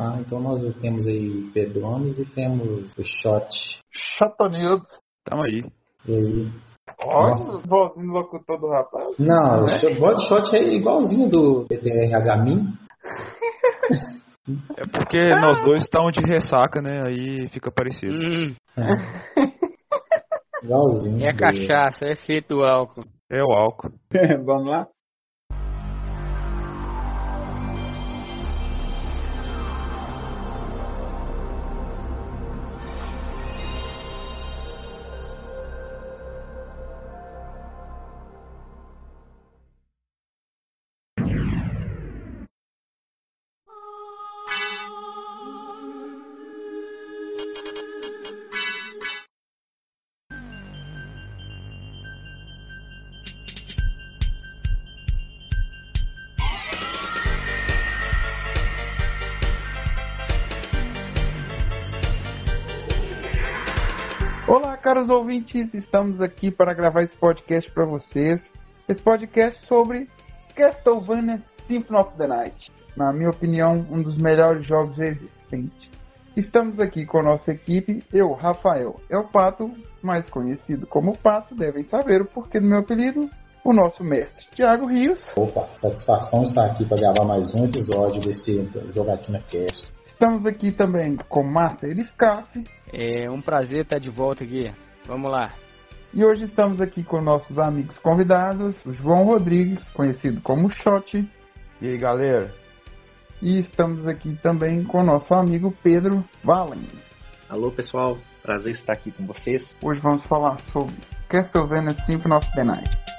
Ah, então nós temos aí Pedrones e temos o Shot. Chatonildo. Tamo aí. E aí? Olha, vozinho do locutor do rapaz. Não, o body shot é igualzinho do PTRH Min. É porque nós dois estamos de ressaca, né? Aí fica parecido. Hum, Igualzinho. é a do- cachaça, é efeito do álcool. É o álcool. Vamos lá? Ouvintes, estamos aqui para gravar esse podcast para vocês. Esse podcast sobre Castlevania Symphony of the Night. Na minha opinião, um dos melhores jogos existentes. Estamos aqui com a nossa equipe, eu, Rafael, é o Pato, mais conhecido como Pato, devem saber o porquê do meu apelido, o nosso mestre, Thiago Rios. Opa, satisfação estar aqui para gravar mais um episódio desse Jogatina Cast. Estamos aqui também com Master Scarf, É um prazer estar de volta aqui. Vamos lá. E hoje estamos aqui com nossos amigos convidados, o João Rodrigues, conhecido como Shot, E aí, galera? e estamos aqui também com nosso amigo Pedro Valens. Alô pessoal, prazer estar aqui com vocês. Hoje vamos falar sobre Castlevania Symphony of the Night.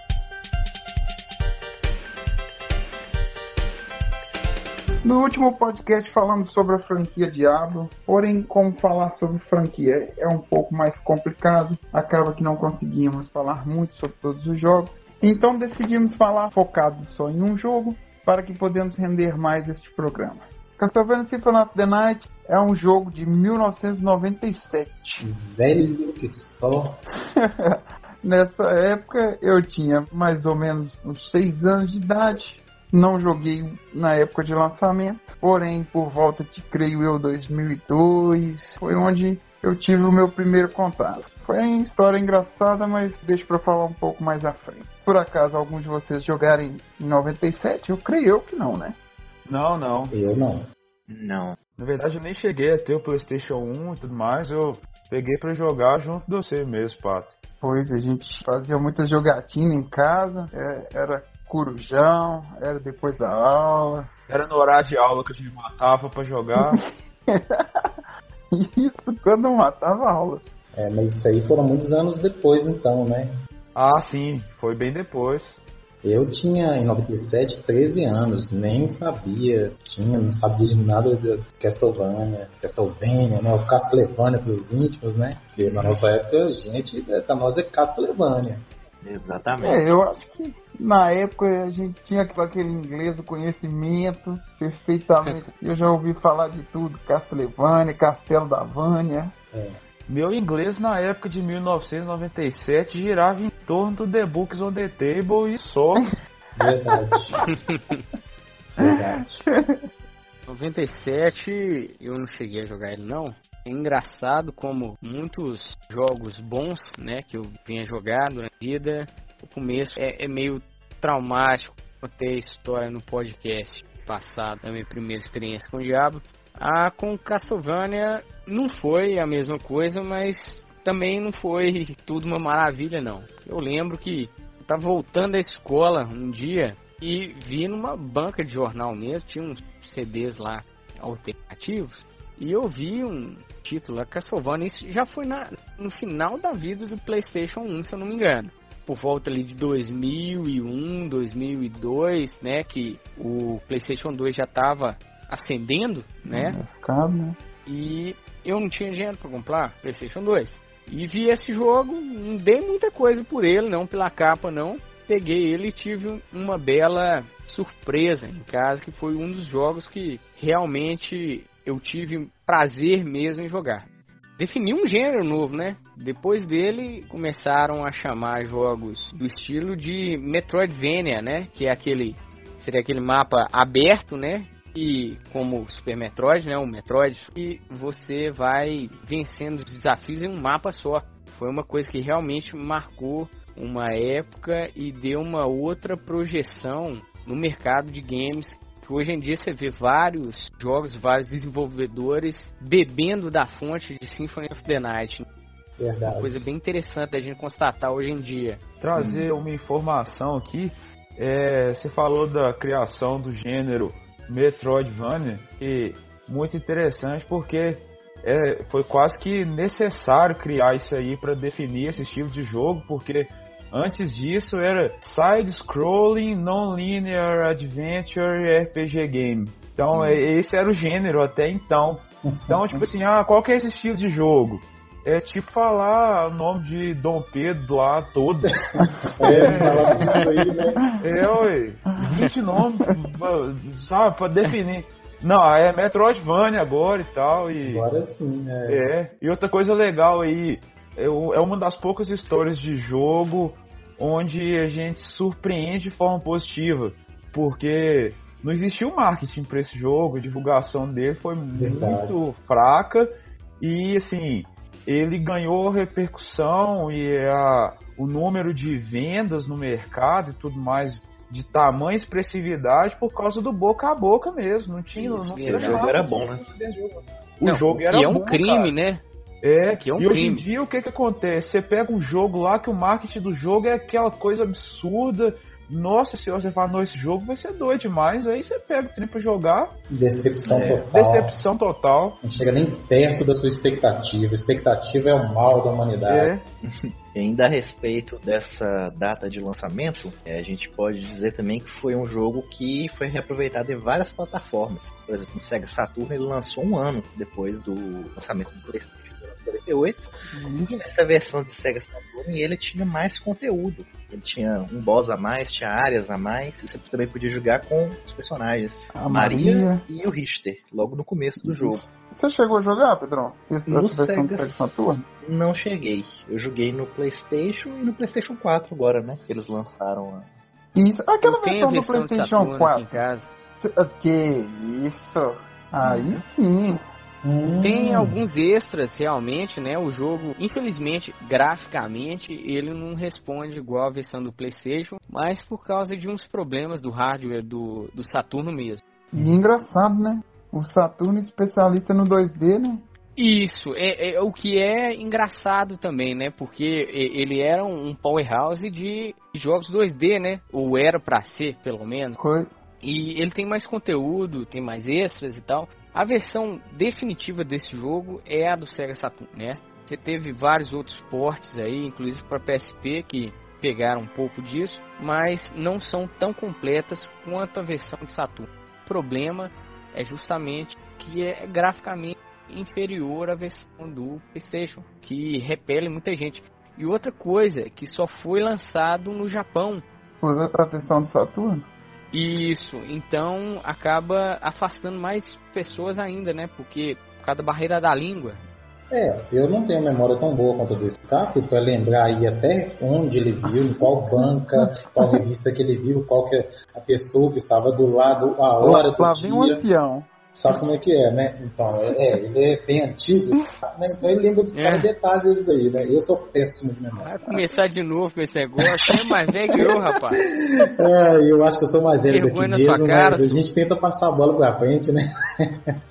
No último podcast falamos sobre a franquia Diablo, porém, como falar sobre franquia é um pouco mais complicado, acaba que não conseguimos falar muito sobre todos os jogos. Então decidimos falar focado só em um jogo para que podemos render mais este programa. Castlevania Symphony of the Night é um jogo de 1997. Velho que só. Nessa época eu tinha mais ou menos uns 6 anos de idade. Não joguei na época de lançamento, porém por volta de creio eu 2002 foi onde eu tive o meu primeiro contato. Foi uma história engraçada, mas deixa pra falar um pouco mais à frente. Por acaso alguns de vocês jogarem em 97? Eu creio eu que não, né? Não, não. Eu não. Não. Na verdade, eu nem cheguei a ter o PlayStation 1 e tudo mais. Eu peguei pra jogar junto de você mesmo, Pato. Pois a gente fazia muita jogatina em casa, é, era corujão, era depois da aula. Era no horário de aula que a gente matava pra jogar. Isso quando eu matava a aula. É, mas isso aí foram muitos anos depois, então, né? ah, sim, foi bem depois. Eu tinha, em 97, 13 anos, nem sabia, tinha, não sabia de nada de Castlevania, Castlevania, né? O Castlevania pros íntimos, né? Porque na nossa época, a gente, pra nós é Castlevania. Exatamente. É, eu acho que na época a gente tinha aquele inglês do conhecimento perfeitamente. Eu já ouvi falar de tudo, Castlevania, Castelo da Vânia. Meu inglês na época de 1997 girava em torno do The Books on the Table e só. Verdade. Verdade. 97 eu não cheguei a jogar ele não. É engraçado como muitos jogos bons, né, que eu vinha jogar durante a vida, o começo é, é meio traumático. Contei a história no podcast passado da minha primeira experiência com o Diablo. Ah, com Castlevania não foi a mesma coisa, mas também não foi tudo uma maravilha não. Eu lembro que eu tava voltando da escola um dia e vi numa banca de jornal mesmo, tinha uns CDs lá alternativos, e eu vi um título lá, Castlevania, isso já foi na, no final da vida do Playstation 1, se eu não me engano. Por volta ali de 2001, 2002, né, que o Playstation 2 já tava ascendendo, né, Mercado, né? e eu não tinha dinheiro para comprar PlayStation 2. E vi esse jogo, não dei muita coisa por ele, não pela capa não. Peguei ele e tive uma bela surpresa em casa, que foi um dos jogos que realmente eu tive prazer mesmo em jogar. Defini um gênero novo, né? Depois dele começaram a chamar jogos do estilo de Metroidvania, né? Que é aquele seria aquele mapa aberto, né? e como Super Metroid, né, o Metroid, e você vai vencendo os desafios em um mapa só. Foi uma coisa que realmente marcou uma época e deu uma outra projeção no mercado de games. Hoje em dia você vê vários jogos, vários desenvolvedores bebendo da fonte de Symphony of the Night. Verdade. Uma coisa bem interessante da gente constatar hoje em dia. Trazer uma informação aqui. É, você falou da criação do gênero Metroidvania e muito interessante porque é, foi quase que necessário criar isso aí para definir esse estilo de jogo, porque antes disso era side-scrolling, non-linear adventure RPG game. Então é, esse era o gênero até então. Então tipo assim, ah, qual que é esse estilo de jogo? É tipo falar o nome de Dom Pedro lá todo. É, falar tudo aí, né? É, ué. 20 nomes, sabe, pra definir. Não, é Metroidvania agora e tal. E, Agora sim, né? é. E outra coisa legal aí, é é uma das poucas histórias de jogo onde a gente surpreende de forma positiva. Porque não existiu marketing para esse jogo, a divulgação dele foi Verdade. muito fraca. E assim, ele ganhou repercussão e a, o número de vendas no mercado e tudo mais de tamanha expressividade por causa do boca a boca mesmo. Não tinha, Isso, não tinha O jogo era bom, né? O Não, jogo que era é um bom, crime, cara. né? É, Que é um e hoje em crime. dia o que que acontece? Você pega um jogo lá que o marketing do jogo é aquela coisa absurda. Nossa senhora, você fala, não, esse jogo vai ser doido demais. Aí você pega o trem pra jogar, Decepção É, total. decepção total. Não chega nem perto da sua expectativa. Expectativa é o mal da humanidade. É, E ainda a respeito dessa data de lançamento, eh, a gente pode dizer também que foi um jogo que foi reaproveitado em várias plataformas. Por exemplo, no Sega Saturn ele lançou um ano depois do lançamento do PlayStation em 1948. E nessa versão de Sega Saturn ele tinha mais conteúdo. Ele tinha um boss a mais, tinha áreas a mais, e você também podia jogar com os personagens A Maria, Maria. e o Richter, logo no começo do jogo. Você chegou a jogar, Pedrão? Essa No essa versão do Sega. Sega Saturn? Não cheguei. Eu joguei no PlayStation e no PlayStation 4 agora, né? Que eles lançaram a Isso. Aquela versão do versão de PlayStation Saturno aqui 4. em casa. Cê- ah, Que isso? Aí sim. Hum, Tem alguns extras realmente, né? O jogo, infelizmente, graficamente, ele não responde igual a versão do PlayStation, mas por causa de uns problemas do hardware do, do Saturno mesmo. E engraçado, né? O Saturno especialista no 2D, né? Isso, é, é o que é engraçado também, né? Porque ele era um powerhouse de jogos 2D, né? Ou era pra ser, pelo menos. Coisa. E ele tem mais conteúdo, tem mais extras e tal. A versão definitiva desse jogo é a do Sega Saturn, né? Você teve vários outros portes aí, inclusive para PSP, que pegaram um pouco disso, mas não são tão completas quanto a versão de Saturn. O problema é justamente que é graficamente inferior à versão do PlayStation, que repele muita gente. E outra coisa, que só foi lançado no Japão, Usa a versão do Saturno? Isso, então acaba afastando mais pessoas ainda, né? Porque por causa da barreira da língua. É, eu não tenho memória tão boa quanto a do Scaff para lembrar aí até onde ele viu, em qual banca, qual revista que ele viu, qual que é a pessoa que estava do lado, a hora do Lá vem um dia. ancião. Sabe como é que é, né? Então, é, é, ele é bem antigo, né? então ele lembra dos É. detalhes aí, né? Eu sou péssimo de memória. Vai começar de novo com esse negócio. Você é mais velho que eu, rapaz. É, eu acho que eu sou mais velho Vergonha daqui na sua mesmo, cara, mas a gente tenta passar a bola pra frente, né?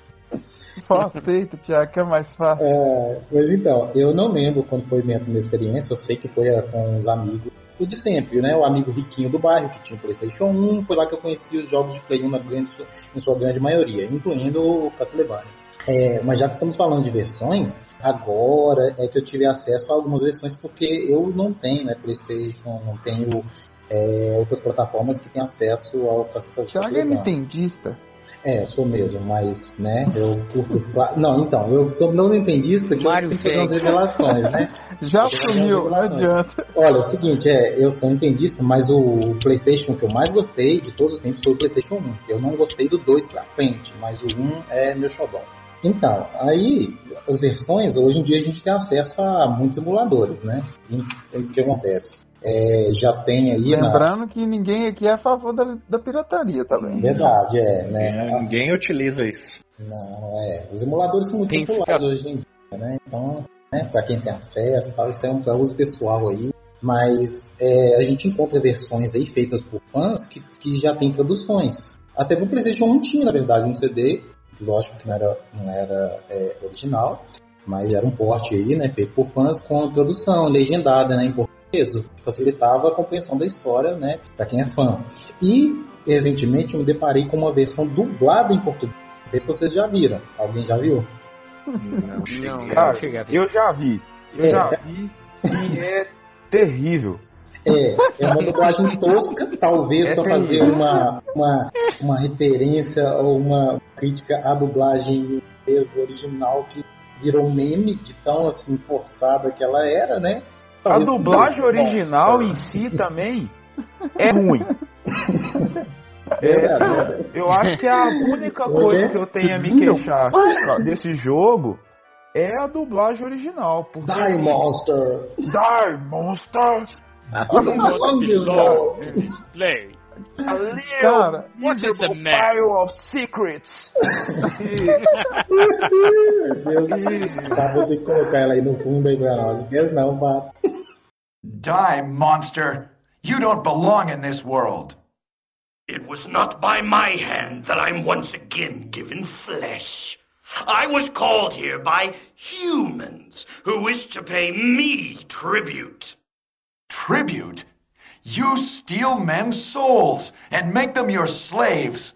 Só aceita, Tiago, que é mais fácil. É, mas então, eu não lembro quando foi minha primeira experiência, eu sei que foi com os amigos, o de sempre, né? O amigo riquinho do bairro, que tinha o Playstation 1, foi lá que eu conheci os jogos de Play 1 na grande, em sua grande maioria, incluindo o Castlevania. É, mas já que estamos falando de versões, agora é que eu tive acesso a algumas versões, porque eu não tenho né, Playstation, não tenho é, outras plataformas que têm acesso ao Castlevania. Tiago é nintendista. É, sou mesmo, mas, né, eu curto os cla- Não, então, eu sou não nintendista que Mario eu tenho que fazer umas revelações, né? Já sumiu, não adianta. Olha, é o seguinte, é, eu sou nintendista, mas o Playstation que eu mais gostei de todos os tempos foi o Playstation 1. Eu não gostei do 2 pra frente, mas o 1 é meu xodó. Então, aí, as versões, hoje em dia a gente tem acesso a muitos emuladores, né? E o que acontece? É, já tem aí. Lembrando na... que ninguém aqui é a favor da, da pirataria também. Verdade, é. Né? É, ninguém utiliza isso. Não, é. Os emuladores são muito populares ficar... hoje em dia, né? Então, né, para quem tem acesso, tal, isso é um uso pessoal aí. Mas é, a gente encontra versões aí feitas por fãs que, que já tem traduções. Até o PlayStation 1 tinha, na verdade, um CD, lógico que não era, não era é, original, mas era um porte aí, né, feito por fãs com tradução legendada, né, em português, que facilitava a compreensão da história, né, para quem é fã. E recentemente eu me deparei com uma versão dublada em português. Não sei se vocês já viram. Alguém já viu? Não, não, Cara, eu já vi. Eu é, já vi e é terrível. É, é uma dublagem tosca, talvez é para fazer uma, uma, uma referência ou uma crítica à dublagem original que virou meme de tão assim forçada que ela era, né? A dublagem original em si também é ruim. É, eu acho que a única coisa que eu tenho a me queixar desse jogo é a dublagem original. Porque... Die Monster! Die Monster! Play. A little Cara, what is a pile of secrets? Meu Deus, tá, vou ter que colocar ela aí no fundo aí pra nós. Deus não, Pato. Die, monster! You don't belong in this world. It was not by my hand that I'm once again given flesh. I was called here by humans who wish to pay me tribute. Tribute? You steal men's souls and make them your slaves.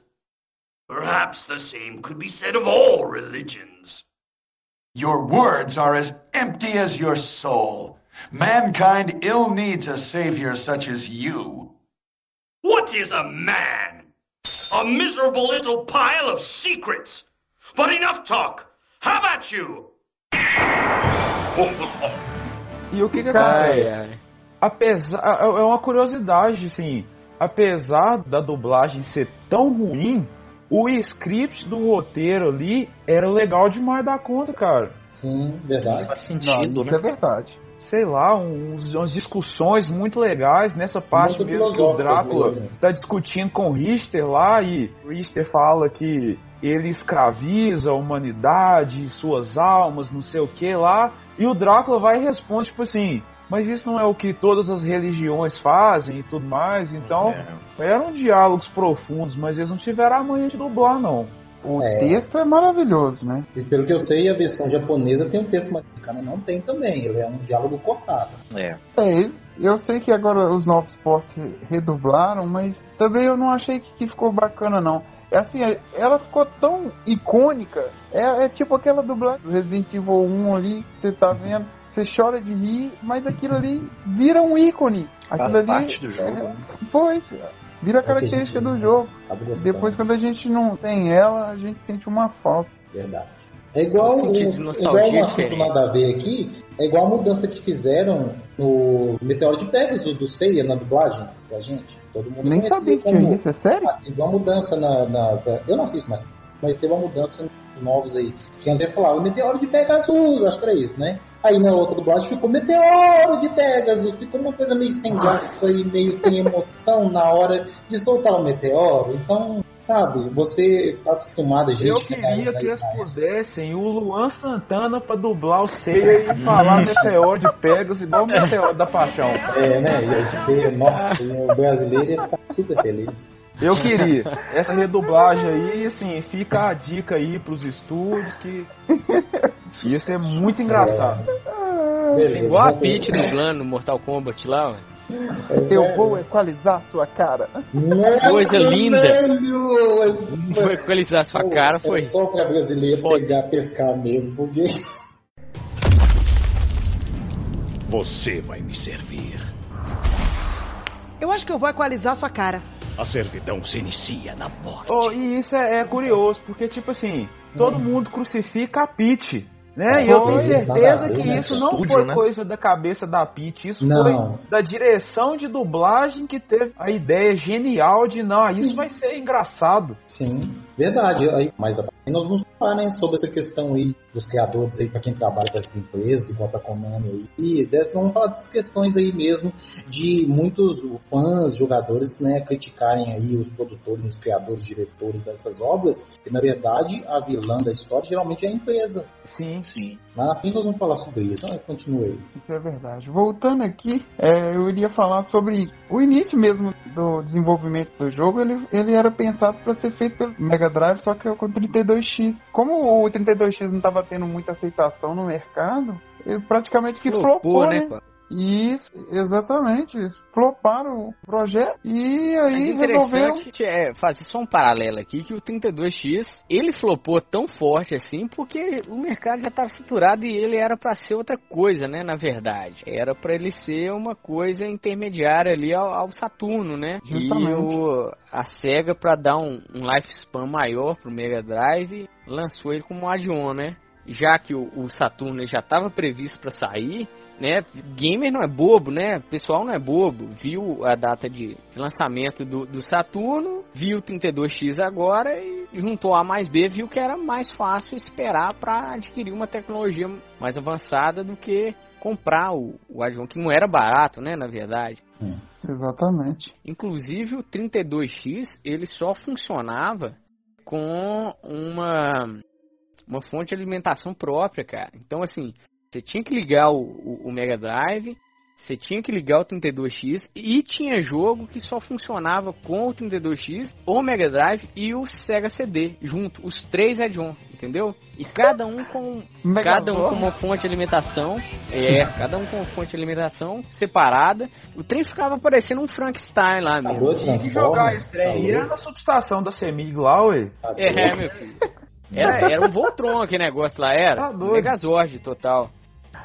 Perhaps the same could be said of all religions. Your words are as empty as your soul. Mankind ill needs a savior such as you. What is a man? A miserable little pile of secrets. But enough talk. How about you? e o que que acontece? Apesar, é, é uma curiosidade, assim, apesar da dublagem ser tão ruim, o script do roteiro ali era legal demais da conta, cara. Sim, verdade. Faz sentido, Não, isso né? é verdade sei lá, uns, umas discussões muito legais nessa parte muito mesmo que o Drácula mesmo. tá discutindo com o Richter lá e o Richter fala que ele escraviza a humanidade, suas almas, não sei o que lá, e o Drácula vai e responde tipo assim, mas isso não é o que todas as religiões fazem e tudo mais, então é. eram diálogos profundos, mas eles não tiveram a manha de dublar não. O é. texto é maravilhoso, né? E pelo que eu sei, a versão japonesa tem um texto, mas americana não tem também. Ele é um diálogo cortado. É. É, eu sei que agora os novos ports redublaram, mas também eu não achei que, que ficou bacana, não. É assim, é, ela ficou tão icônica. É, é tipo aquela dublagem do Resident Evil 1 ali, que você tá vendo. Você chora de rir, mas aquilo ali vira um ícone. Aquilo Faz ali. Parte do jogo. É, né? pois, Vira característica do jogo. Depois, quando a gente não tem ela, a gente sente uma falta. Verdade. É igual, um, igual um assunto nada a ver aqui, é igual a mudança que fizeram no Meteoro de Pegasus do Seiya na dublagem da gente. Todo mundo Nem sabia que tinha isso, é sério? Ah, teve uma mudança na, na, Eu não assisto mais, mas teve uma mudança nos novos aí. Que antes ia falar o Meteoro de Pegasus, acho que era isso, né? Aí na outra dublagem ficou Meteoro de Pegasus, ficou uma coisa meio sem graça e meio sem emoção na hora de soltar o meteoro. Então, sabe, você tá acostumado, gente. Eu queria que, eles pusessem o Luan Santana pra dublar o Seiya e falar Meteoro de Pegasus igual o Meteoro da Paixão. É, né? Nossa, o brasileiro ia ficar super feliz. Eu queria. Essa redublagem aí, assim, fica a dica aí pros estúdios que. Isso é muito engraçado. É. Beleza, igual a Peach dublando Mortal Kombat lá, ué. Eu vou equalizar sua cara. Coisa linda. Vou equalizar sua cara, foi. É só pra brasileiro Pode. pegar, pescar mesmo, porque. Você vai me servir. Eu acho que eu vou equalizar sua cara. A servidão se inicia na morte. Oh, e isso é, é curioso, porque, tipo assim, todo hum. mundo crucifica a Peach. Né? E eu tenho certeza que isso não foi né? coisa da cabeça da Pete, isso Não. foi da direção de dublagem que teve a ideia genial de não, isso vai ser engraçado. Sim, verdade. Aí, mas nós vamos falar né, sobre essa questão aí dos criadores aí, para quem trabalha com essas empresas, igual pra Konami aí. E dessas, vamos falar dessas questões aí mesmo de muitos fãs, jogadores, né, criticarem aí os produtores, os criadores, diretores dessas obras, que na verdade a vilã da história geralmente é a empresa. Sim. Sim. Mas na fim nós vamos falar sobre isso. Então, continue aí. Isso é verdade. Voltando aqui, é, eu iria falar sobre o início mesmo do desenvolvimento do jogo. Ele, ele era pensado para ser feito pelo Mega Drive, só que com 32X. Como o 32X não estava tendo muita aceitação no mercado, ele praticamente que flopou, Flopou, né? né? Isso, exatamente. Floparam o projeto e aí Mas resolveram. é fazer só um paralelo aqui que o 32X ele flopou tão forte assim porque o mercado já estava saturado e ele era para ser outra coisa, né? Na verdade, era para ele ser uma coisa intermediária ali ao, ao Saturno, né? Justamente. E o, a Sega para dar um, um lifespan maior pro Mega Drive lançou ele como um add-on, né? Já que o, o Saturno já estava previsto para sair, né? Gamer não é bobo, né? Pessoal não é bobo. Viu a data de lançamento do, do Saturno, viu o 32X agora e juntou A mais B, viu que era mais fácil esperar para adquirir uma tecnologia mais avançada do que comprar o, o Adjon, que não era barato, né? Na verdade. Exatamente. Inclusive o 32X ele só funcionava com uma uma fonte de alimentação própria, cara. Então assim, você tinha que ligar o, o, o Mega Drive, você tinha que ligar o 32X e tinha jogo que só funcionava com o 32X, o Mega Drive e o Sega CD junto, os três add-on, entendeu? E cada um com cada um com uma fonte de alimentação, é, cada um com uma fonte de alimentação separada. O trem ficava parecendo um Frankenstein lá mesmo. Acabou de E jogar esse trem aí era na subestação da Semig lá, ué. Tá É, meu filho. Era, era um Voltron aquele negócio lá, era. Tá doido. Megazord total.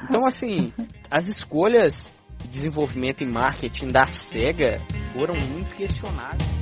Então, assim, as escolhas de desenvolvimento e marketing da SEGA foram muito questionadas.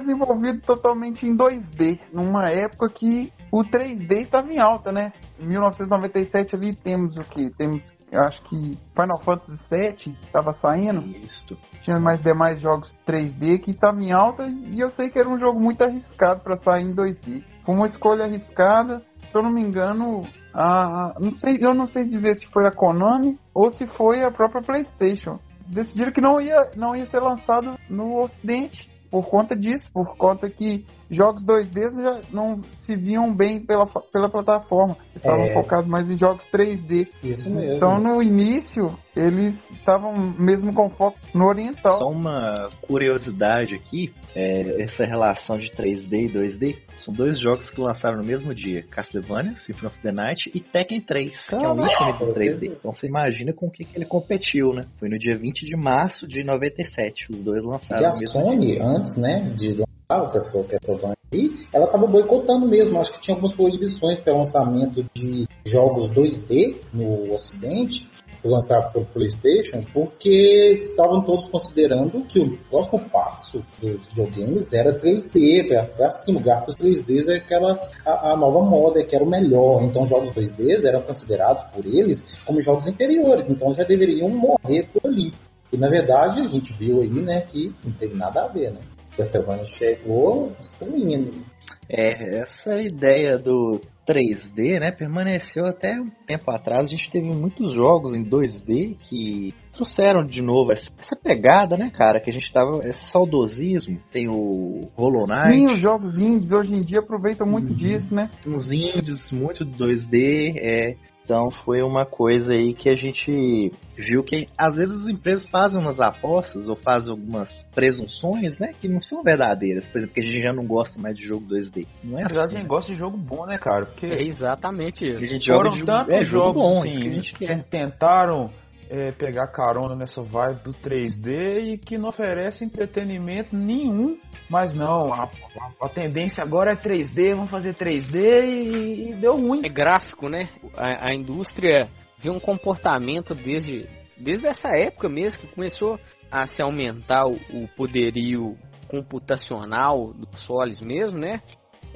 Desenvolvido totalmente em 2D, numa época que o 3D estava em alta, né? Em 1997 ali temos o que? Temos, eu acho que Final Fantasy VII estava saindo, Isso. tinha mais demais jogos 3D que estavam em alta e eu sei que era um jogo muito arriscado para sair em 2D. Foi uma escolha arriscada, se eu não me engano, a, não sei, eu não sei dizer se foi a Konami ou se foi a própria PlayStation. Decidiram que não ia, não ia ser lançado no Ocidente por conta disso, por conta que jogos 2D já não se viam bem pela, pela plataforma. Estavam É. focados mais em jogos 3D. Isso mesmo. Então no início eles estavam mesmo com foco no oriental. Só uma curiosidade aqui, é, essa relação de 3D e 2D, são dois jogos que lançaram no mesmo dia, Castlevania, Symphony of the Night e Tekken 3, que é um ícone do 3D. Então você imagina com o que, que ele competiu, né? Foi no dia 20 de março de 97, os dois E lançaram a no mesmo Sony, dia. antes, né, de lançar o Castle- Castlevania aí, ela tava boicotando mesmo. Acho que tinha algumas proibições para lançamento de jogos 2D no Ocidente, lançado pelo PlayStation, porque estavam todos considerando que o próximo passo dos videogames era 3D, para cima, gráficos 3D é aquela a, a nova moda, que era o melhor. Então, jogos 2D eram considerados por eles como jogos inferiores, então já deveriam morrer por ali. E na verdade a gente viu aí, né, que não teve nada a ver, né? Castlevania chegou destruindo. É, essa ideia do 3D, né, permaneceu até um tempo atrás. A gente teve muitos jogos em 2D que trouxeram de novo essa pegada, né, cara, que a gente tava, esse saudosismo. Tem o Hollow Sim, os Knight, jogos indies hoje em dia aproveitam muito Uhum. disso, né? uns indies muito 2D, é, Então foi uma coisa aí que a gente viu que às vezes as empresas fazem umas apostas ou fazem algumas presunções, né, que não são verdadeiras. Por exemplo, que a gente já não gosta mais de jogo 2D. Não é Na verdade, assim. a gente gosta de jogo bom, né, cara? Porque É exatamente A isso. gente joga foram de tantos é, jogo jogos bom, assim, isso que a gente quer. que tentaram é, pegar carona nessa vibe do 3D e que não oferece entretenimento nenhum. Mas não, a, a- a tendência agora é 3D, vamos fazer 3D e, e deu ruim. É gráfico, né? A, a indústria vê um comportamento desde, desde essa época mesmo que começou a se aumentar o, o poderio computacional dos soles mesmo, né?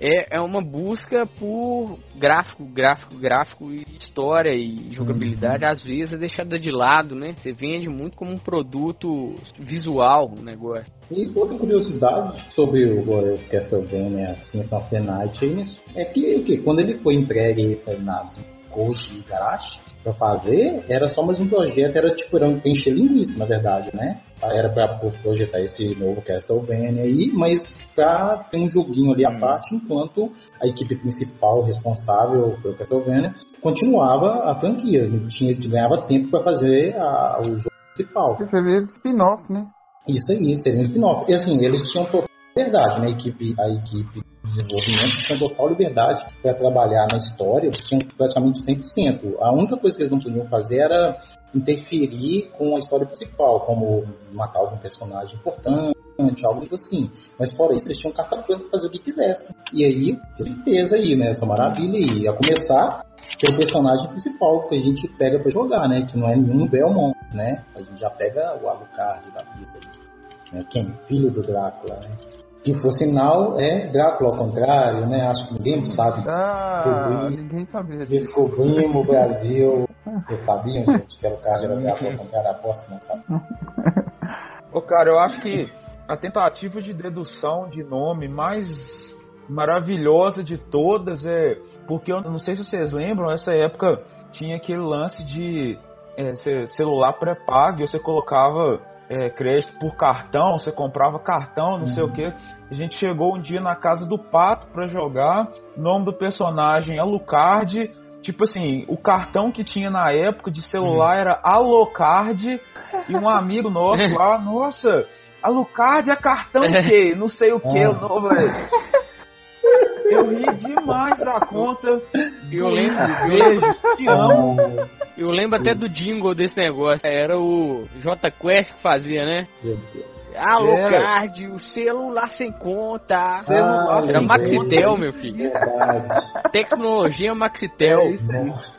É, é uma busca por gráfico, gráfico, gráfico e história e jogabilidade às vezes é deixada de lado, né? Você vende muito como um produto visual o negócio. E outra curiosidade sobre o, Castlevania Symphony of the Night né, é que, que quando ele foi entregue para nas Koji e Garashi para fazer, era só mais um projeto, era tipo, era um encher linguiça, na verdade, né? Era para projetar esse novo Castlevania aí, mas para ter um joguinho ali à parte, enquanto a equipe principal responsável pelo Castlevania continuava a franquia, tinha, ganhava tempo para fazer a- o jogo principal. Você vê spin-off, né? Isso aí, seria um spin-off. E assim, eles tinham total liberdade, né? A equipe, a equipe de desenvolvimento tinha total liberdade para trabalhar na história, eles tinham praticamente 100%. A única coisa que eles não podiam fazer era interferir com a história principal, como matar algum personagem importante, algo assim. Mas fora isso, eles tinham carta para fazer o que quisessem. E aí, ele fez aí, né? Essa maravilha aí. A começar pelo personagem principal que a gente pega para jogar, né? Que não é nenhum Belmont, né? A gente já pega o Alucard da vida. Né? Quem? Filho do Drácula, né? Que por sinal é Drácula ao contrário, né? Acho que ninguém sabe. Ah, Descobri- ninguém sabia disso. Descobrimos o Brasil. Vocês sabiam, gente, que Alucard era Drácula ao contrário? Aposto, não sabe? Ô, cara, eu acho que a tentativa de dedução de nome mais maravilhosa de todas é. Porque eu não sei se vocês lembram, nessa época tinha aquele lance de é, ce- celular pré-pago e você colocava é, crédito por cartão, você comprava cartão, não sei o que. A gente chegou um dia na casa do Pato pra jogar. O nome do personagem é Alucard. Tipo assim, o cartão que tinha na época de celular era Alocard. E um amigo nosso lá, nossa, Alucard é cartão de quê? Não sei o que. Eu ri demais da conta. Eu lembro, eu Beijo, te amo. Eu lembro até do jingle desse negócio. Era o J Quest que fazia, né? Meu Deus. Alô, Era. Card, o celular sem conta. Celular Ah, sem Era. Maxitel, meu filho. Verdade. Tecnologia Maxitel. É isso aí. Nossa.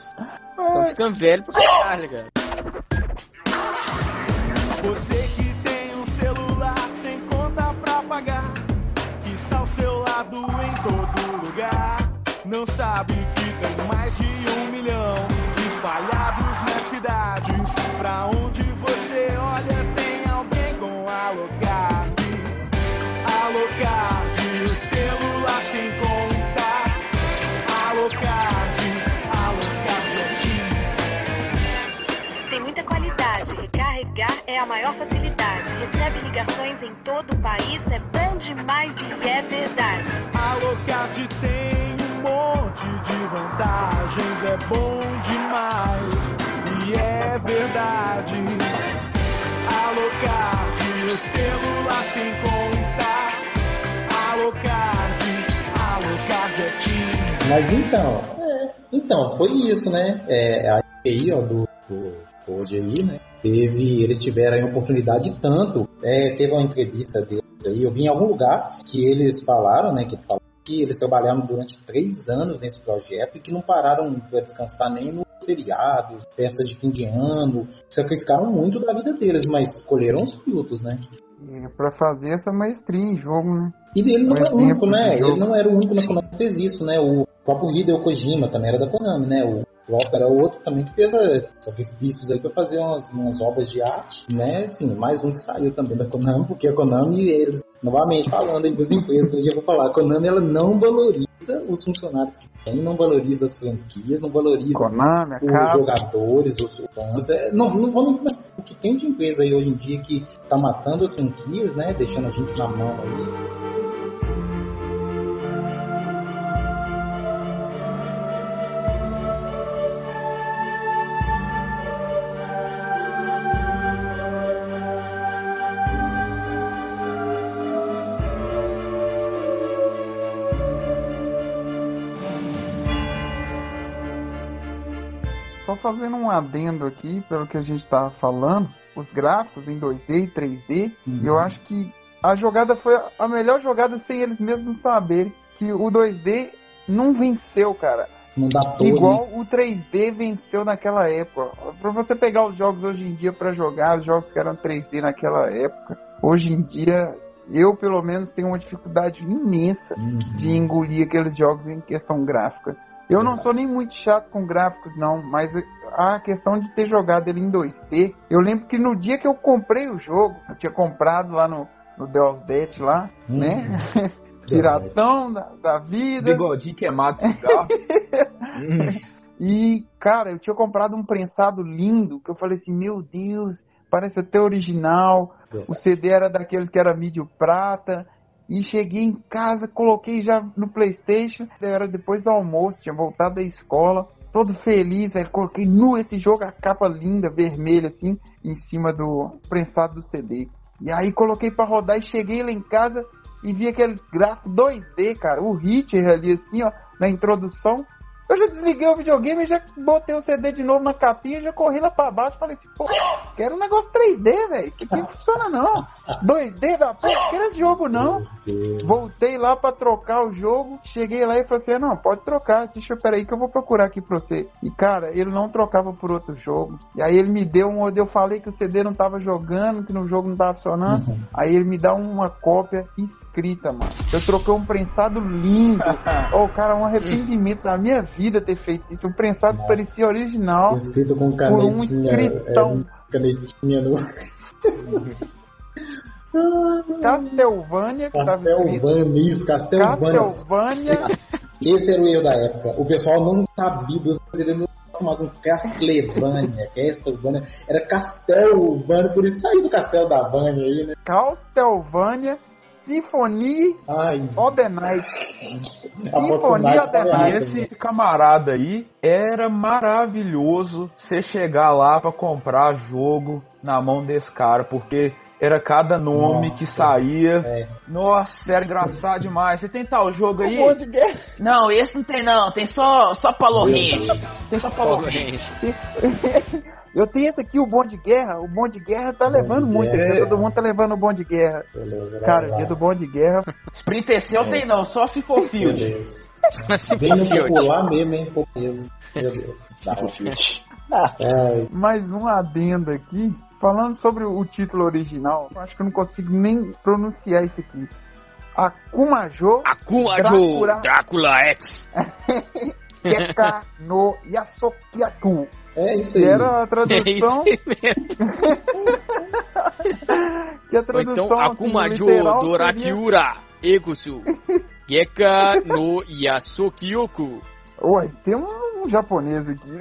Estão ficando velho pra caralho, cara. Você em todo lugar, não sabe que tem mais de um milhão espalhados nas cidades. Pra onde você olha, tem alguém com Alocard. Alocard, o celular sem conta. Alocard, Alocard é. Tem muita qualidade. Recarregar é a maior facilidade. Ligações em todo o país. É bom demais e é verdade. Alocard tem um monte de vantagens, é bom demais e é verdade. Alocard, o celular sem conta. Alocard, Alocard é TIM. Mas então, é, então, foi isso, né? É, a aí, ó, do, do aí, né? Teve, eles tiveram aí uma oportunidade tanto. É, teve uma entrevista deles aí, eu vi em algum lugar que eles falaram, né? Que que eles trabalharam durante três anos nesse projeto e que não pararam para descansar nem nos feriados, festas de fim de ano, sacrificaram muito da vida deles, mas escolheram os frutos, né? E pra fazer essa maestria em jogo, né? E ele não Mais era o único, né? Ele não era o único na Konami que fez isso, né? O próprio Hideo Kojima também era da Konami, né? O Walker era outro também que fez eh, sacrifícios aí pra fazer umas, umas obras de arte, né? Assim, mais um que saiu também da Konami, porque a Konami, eles, novamente falando aí das empresas, eu já vou falar, a Konami ela não valoriza os funcionários que tem, não valoriza as franquias, não valoriza Konami, os acaba. jogadores, os fãs. É, não, não vou nem começar. O que tem de empresa aí hoje em dia que tá matando as franquias, né? Deixando a gente na mão aí. Fazendo um adendo aqui, pelo que a gente estava falando, os gráficos em 2D e 3D, Uhum. eu acho que a jogada foi a melhor jogada sem eles mesmos saberem que o 2D não venceu, cara. Não dá todo. Igual o 3D venceu naquela época. Pra você pegar os jogos hoje em dia pra jogar, os jogos que eram 3D naquela época, hoje em dia eu pelo menos tenho uma dificuldade imensa Uhum. de engolir aqueles jogos em questão gráfica. Eu não sou nem muito chato com gráficos não, mas a questão de ter jogado ele em 2D, eu lembro que no dia que eu comprei o jogo, eu tinha comprado lá no, no Deus Det lá, Uhum. né? Piratão da, da vida. Bigodinho queimado de cigarro. E, cara, eu tinha comprado um prensado lindo, que eu falei assim, meu Deus, parece até original. O CD era daqueles que era mídio prata. E cheguei em casa, coloquei já no Playstation, era depois do almoço, tinha voltado da escola, todo feliz, aí coloquei nu esse jogo, a capa linda, vermelha assim, em cima do prensado do CD. E aí coloquei pra rodar e cheguei lá em casa e vi aquele gráfico 2D, cara, o Hitler ali assim, ó, na introdução. Eu já desliguei o videogame, já botei o CD de novo na capinha, já corri lá pra baixo, falei assim, pô, quero um negócio 3D, velho, isso aqui não funciona não. 2D da porra, quero esse jogo não. Voltei lá pra trocar o jogo, cheguei lá e falei assim, não, pode trocar, deixa eu, peraí que eu vou procurar aqui pra você. E cara, ele não trocava por outro jogo. E aí ele me deu um, eu falei que o CD não tava jogando, que no jogo não tava funcionando. Aí ele me dá uma cópia escrita, mano. Eu troquei um prensado lindo. Ô, cara, um arrependimento da minha vida ter feito isso. O prensado parecia original. Escrito com Por um canetinha. escritão. é, canetinha no. Castlevania, escrito. Castelvânia, isso, Castelvânia. Castlevania. Esse era o erro da época. O pessoal não sabia, os brasileiros não Castlevânia, Castlevânia. Era Castelvânia, por isso saiu do Castelo da Vânia aí, né? Castlevania Symphony Ai, of the Night. Symphony of the Night. errado. Esse camarada aí era maravilhoso você chegar lá pra comprar jogo na mão desse cara, porque era cada nome Nossa, que saía. é. Nossa, era engraçado demais. Você tem tal jogo aí? Um de. Não, esse não tem não, tem só, só Palorrinho. Tem só Palorrinho. Eu tenho esse aqui, o Bom de Guerra. O Bom de Guerra tá levando de muito. Guerra. aqui, Todo mundo tá levando o Bom de Guerra. Beleza, Cara, o dia do Bom de Guerra. Splinter Cell tem não, só se for Field. Beleza. Se Bem popular mesmo, hein? Mesmo. Meu Deus. Tá. Ai, Mais um adendo aqui. Falando sobre o título original, eu acho que eu não consigo nem pronunciar isso aqui. Akumajo Akuma Drácula. Drácula X. Keka no Yasokiaku. É isso Que aí. era a É isso tradução. aí mesmo. que a Ou tradução então assim, Akuma Joe literal seria- Ekusu. Geka no Yasokyoku. Ué, temos um japonês aqui.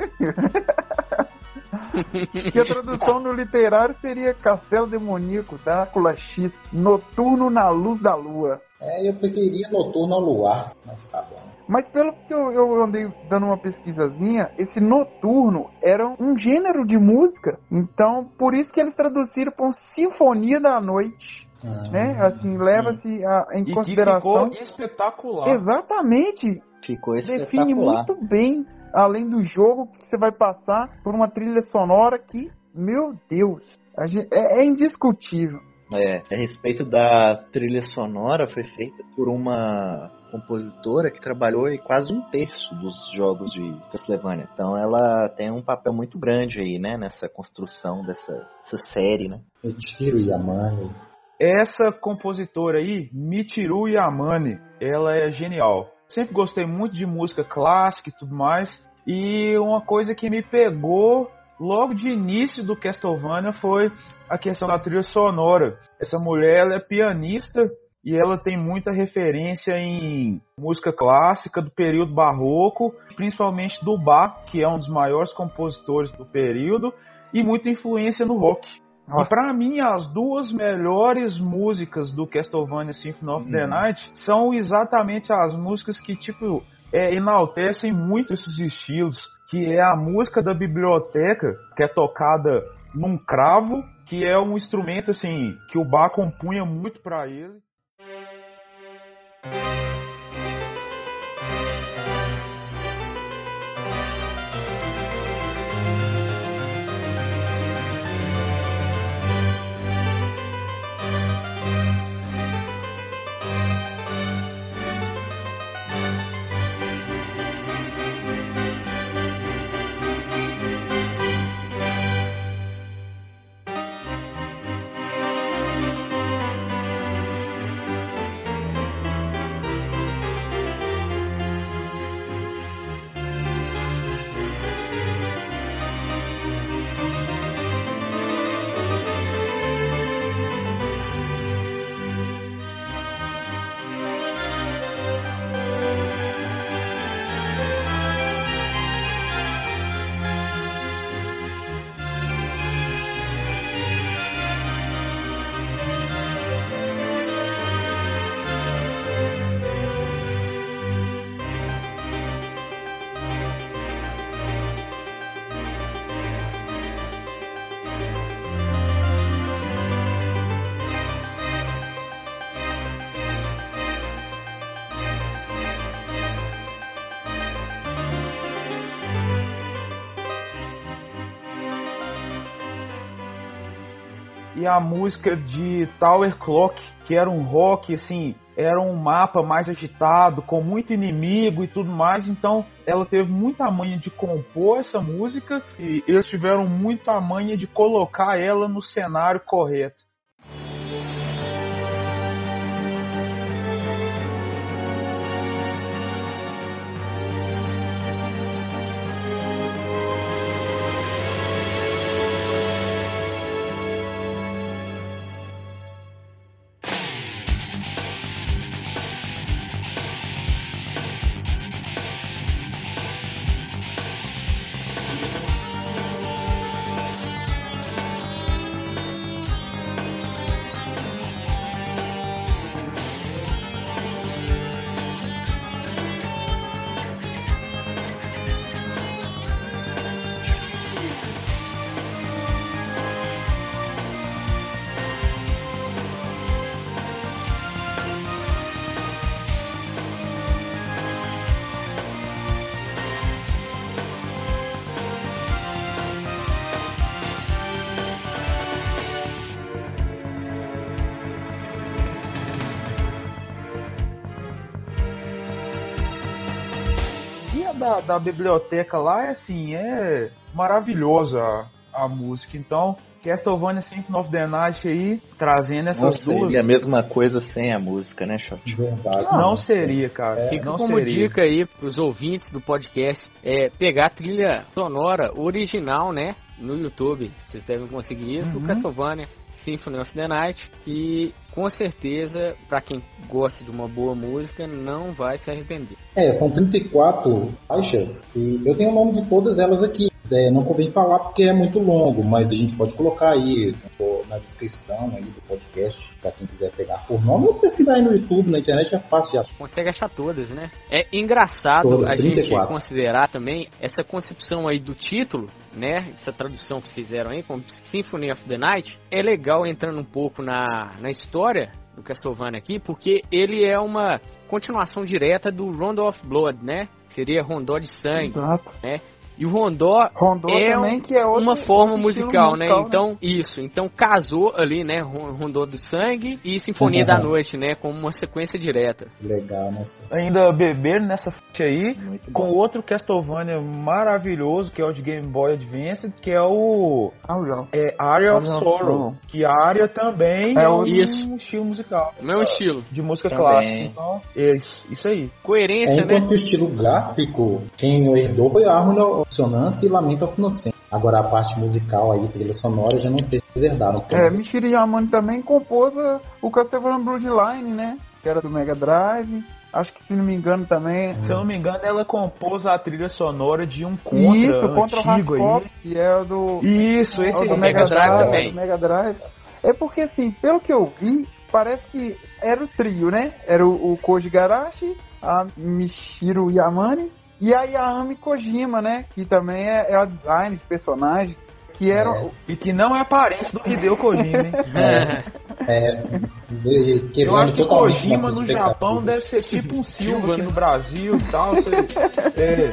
que a tradução no literário seria Castelo Demoníaco, Drácula X, Noturno na Luz da Lua. É, eu preferia noturno ao luar, mas tá bom. Mas pelo que eu, eu andei dando uma pesquisazinha, esse noturno era um gênero de música. Então, por isso que eles traduziram por Sinfonia da Noite. Ah, Né? Assim, leva-se em E que consideração. ficou espetacular. Exatamente, Ficou define espetacular. muito bem, além do jogo que você vai passar por uma trilha sonora que, meu Deus, gente- é, é indiscutível. É, a respeito da trilha sonora, foi feita por uma compositora que trabalhou em quase um terço dos jogos de Castlevania. Então ela tem um papel muito grande aí, né, nessa construção dessa, dessa série, né? Michiro Yamane. Essa compositora aí, Michiru Yamane, ela é genial. Sempre gostei muito de música clássica e tudo mais. E uma coisa que me pegou logo de início do Castlevania foi a questão da trilha sonora. Essa mulher ela é pianista e ela tem muita referência em música clássica do período barroco, principalmente do Bach, que é um dos maiores compositores do período, e muita influência no rock. E pra mim, as duas melhores músicas do Castlevania Symphony of the Night são exatamente as músicas que, tipo, é, enaltecem muito esses estilos. Que é a música da biblioteca, que é tocada num cravo, que é um instrumento, assim, que o Bach compunha muito pra ele. E a música de Tower Clock, que era um rock assim, era um mapa mais agitado, com muito inimigo e tudo mais, então ela teve muita manha de compor essa música e eles tiveram muita manha de colocar ela no cenário correto. Da, biblioteca lá é assim, é maravilhosa a, a música. Então, Castlevania Symphony of the Night aí, trazendo essas não duas. Seria a mesma coisa sem a música, né, Shot? Verdade. Não, não seria, cara. É, Fica não como seria. dica aí pros ouvintes do podcast, é pegar a trilha sonora original, né, no YouTube. Vocês devem conseguir isso, Uhum. do Castlevania Symphony of the Night, que com certeza, pra quem gosta de uma boa música, não vai se arrepender. É, são 34 faixas e eu tenho o nome de todas elas aqui. É, não convém falar porque é muito longo, mas a gente pode colocar aí na descrição aí do podcast para quem quiser pegar por nome ou pesquisar aí no YouTube, na internet é fácil. Consegue achar todas, né? É engraçado Todas, a gente 34. considerar também essa concepção aí do título, né? Essa tradução que fizeram aí como Symphony of the Night. É legal entrando um pouco na, na história do Castlevania aqui, porque ele é uma continuação direta do Rondo of Blood, né? Seria Rondó de Sangue, Exato. né? E o Rondó Rondô é também, um- que é outro, uma forma musical, né? musical, Então, isso. Então casou ali, né? Ron- Rondô do Sangue e Sinfonia da Noite, né? Como uma sequência direta. Legal, né? Ainda beber nessa faixa aí Muito com bom. outro Castlevania maravilhoso que é o de Game Boy Advance, que é o é Area of Sorrow, que a área também É é, um Isso. estilo musical O mesmo estilo. de música Também. clássica. Então, é isso, isso aí. Coerência, né? enquanto que o estilo gráfico, quem herdou foi Harmony Dissonance e Lamento of Innocence. Agora a parte musical aí, trilha sonora, já não sei se eles herdaram. É, Michiru Yamane também compôs o Castlevania Bloodline, né? Que era do Mega Drive. Acho que, se não me engano, também... Se eu não me engano, ela compôs a trilha sonora de um contra Isso, contra o. Hardcore, que é o do... Isso, É esse aí. do Mega Mega Drive Drive também. do Mega Drive. É porque, assim, pelo que eu vi, parece que era o trio, né? Era o, o Koji Garashi, a Michiru Yamane e a Yami Kojima, né? Que também é, é o design de personagens. Que eram... E que não é parente do Hideo Kojima, hein? É, de- Eu quebrando acho que Kojima no. Japão deve ser tipo um Silva aqui né? no Brasil e tal. é,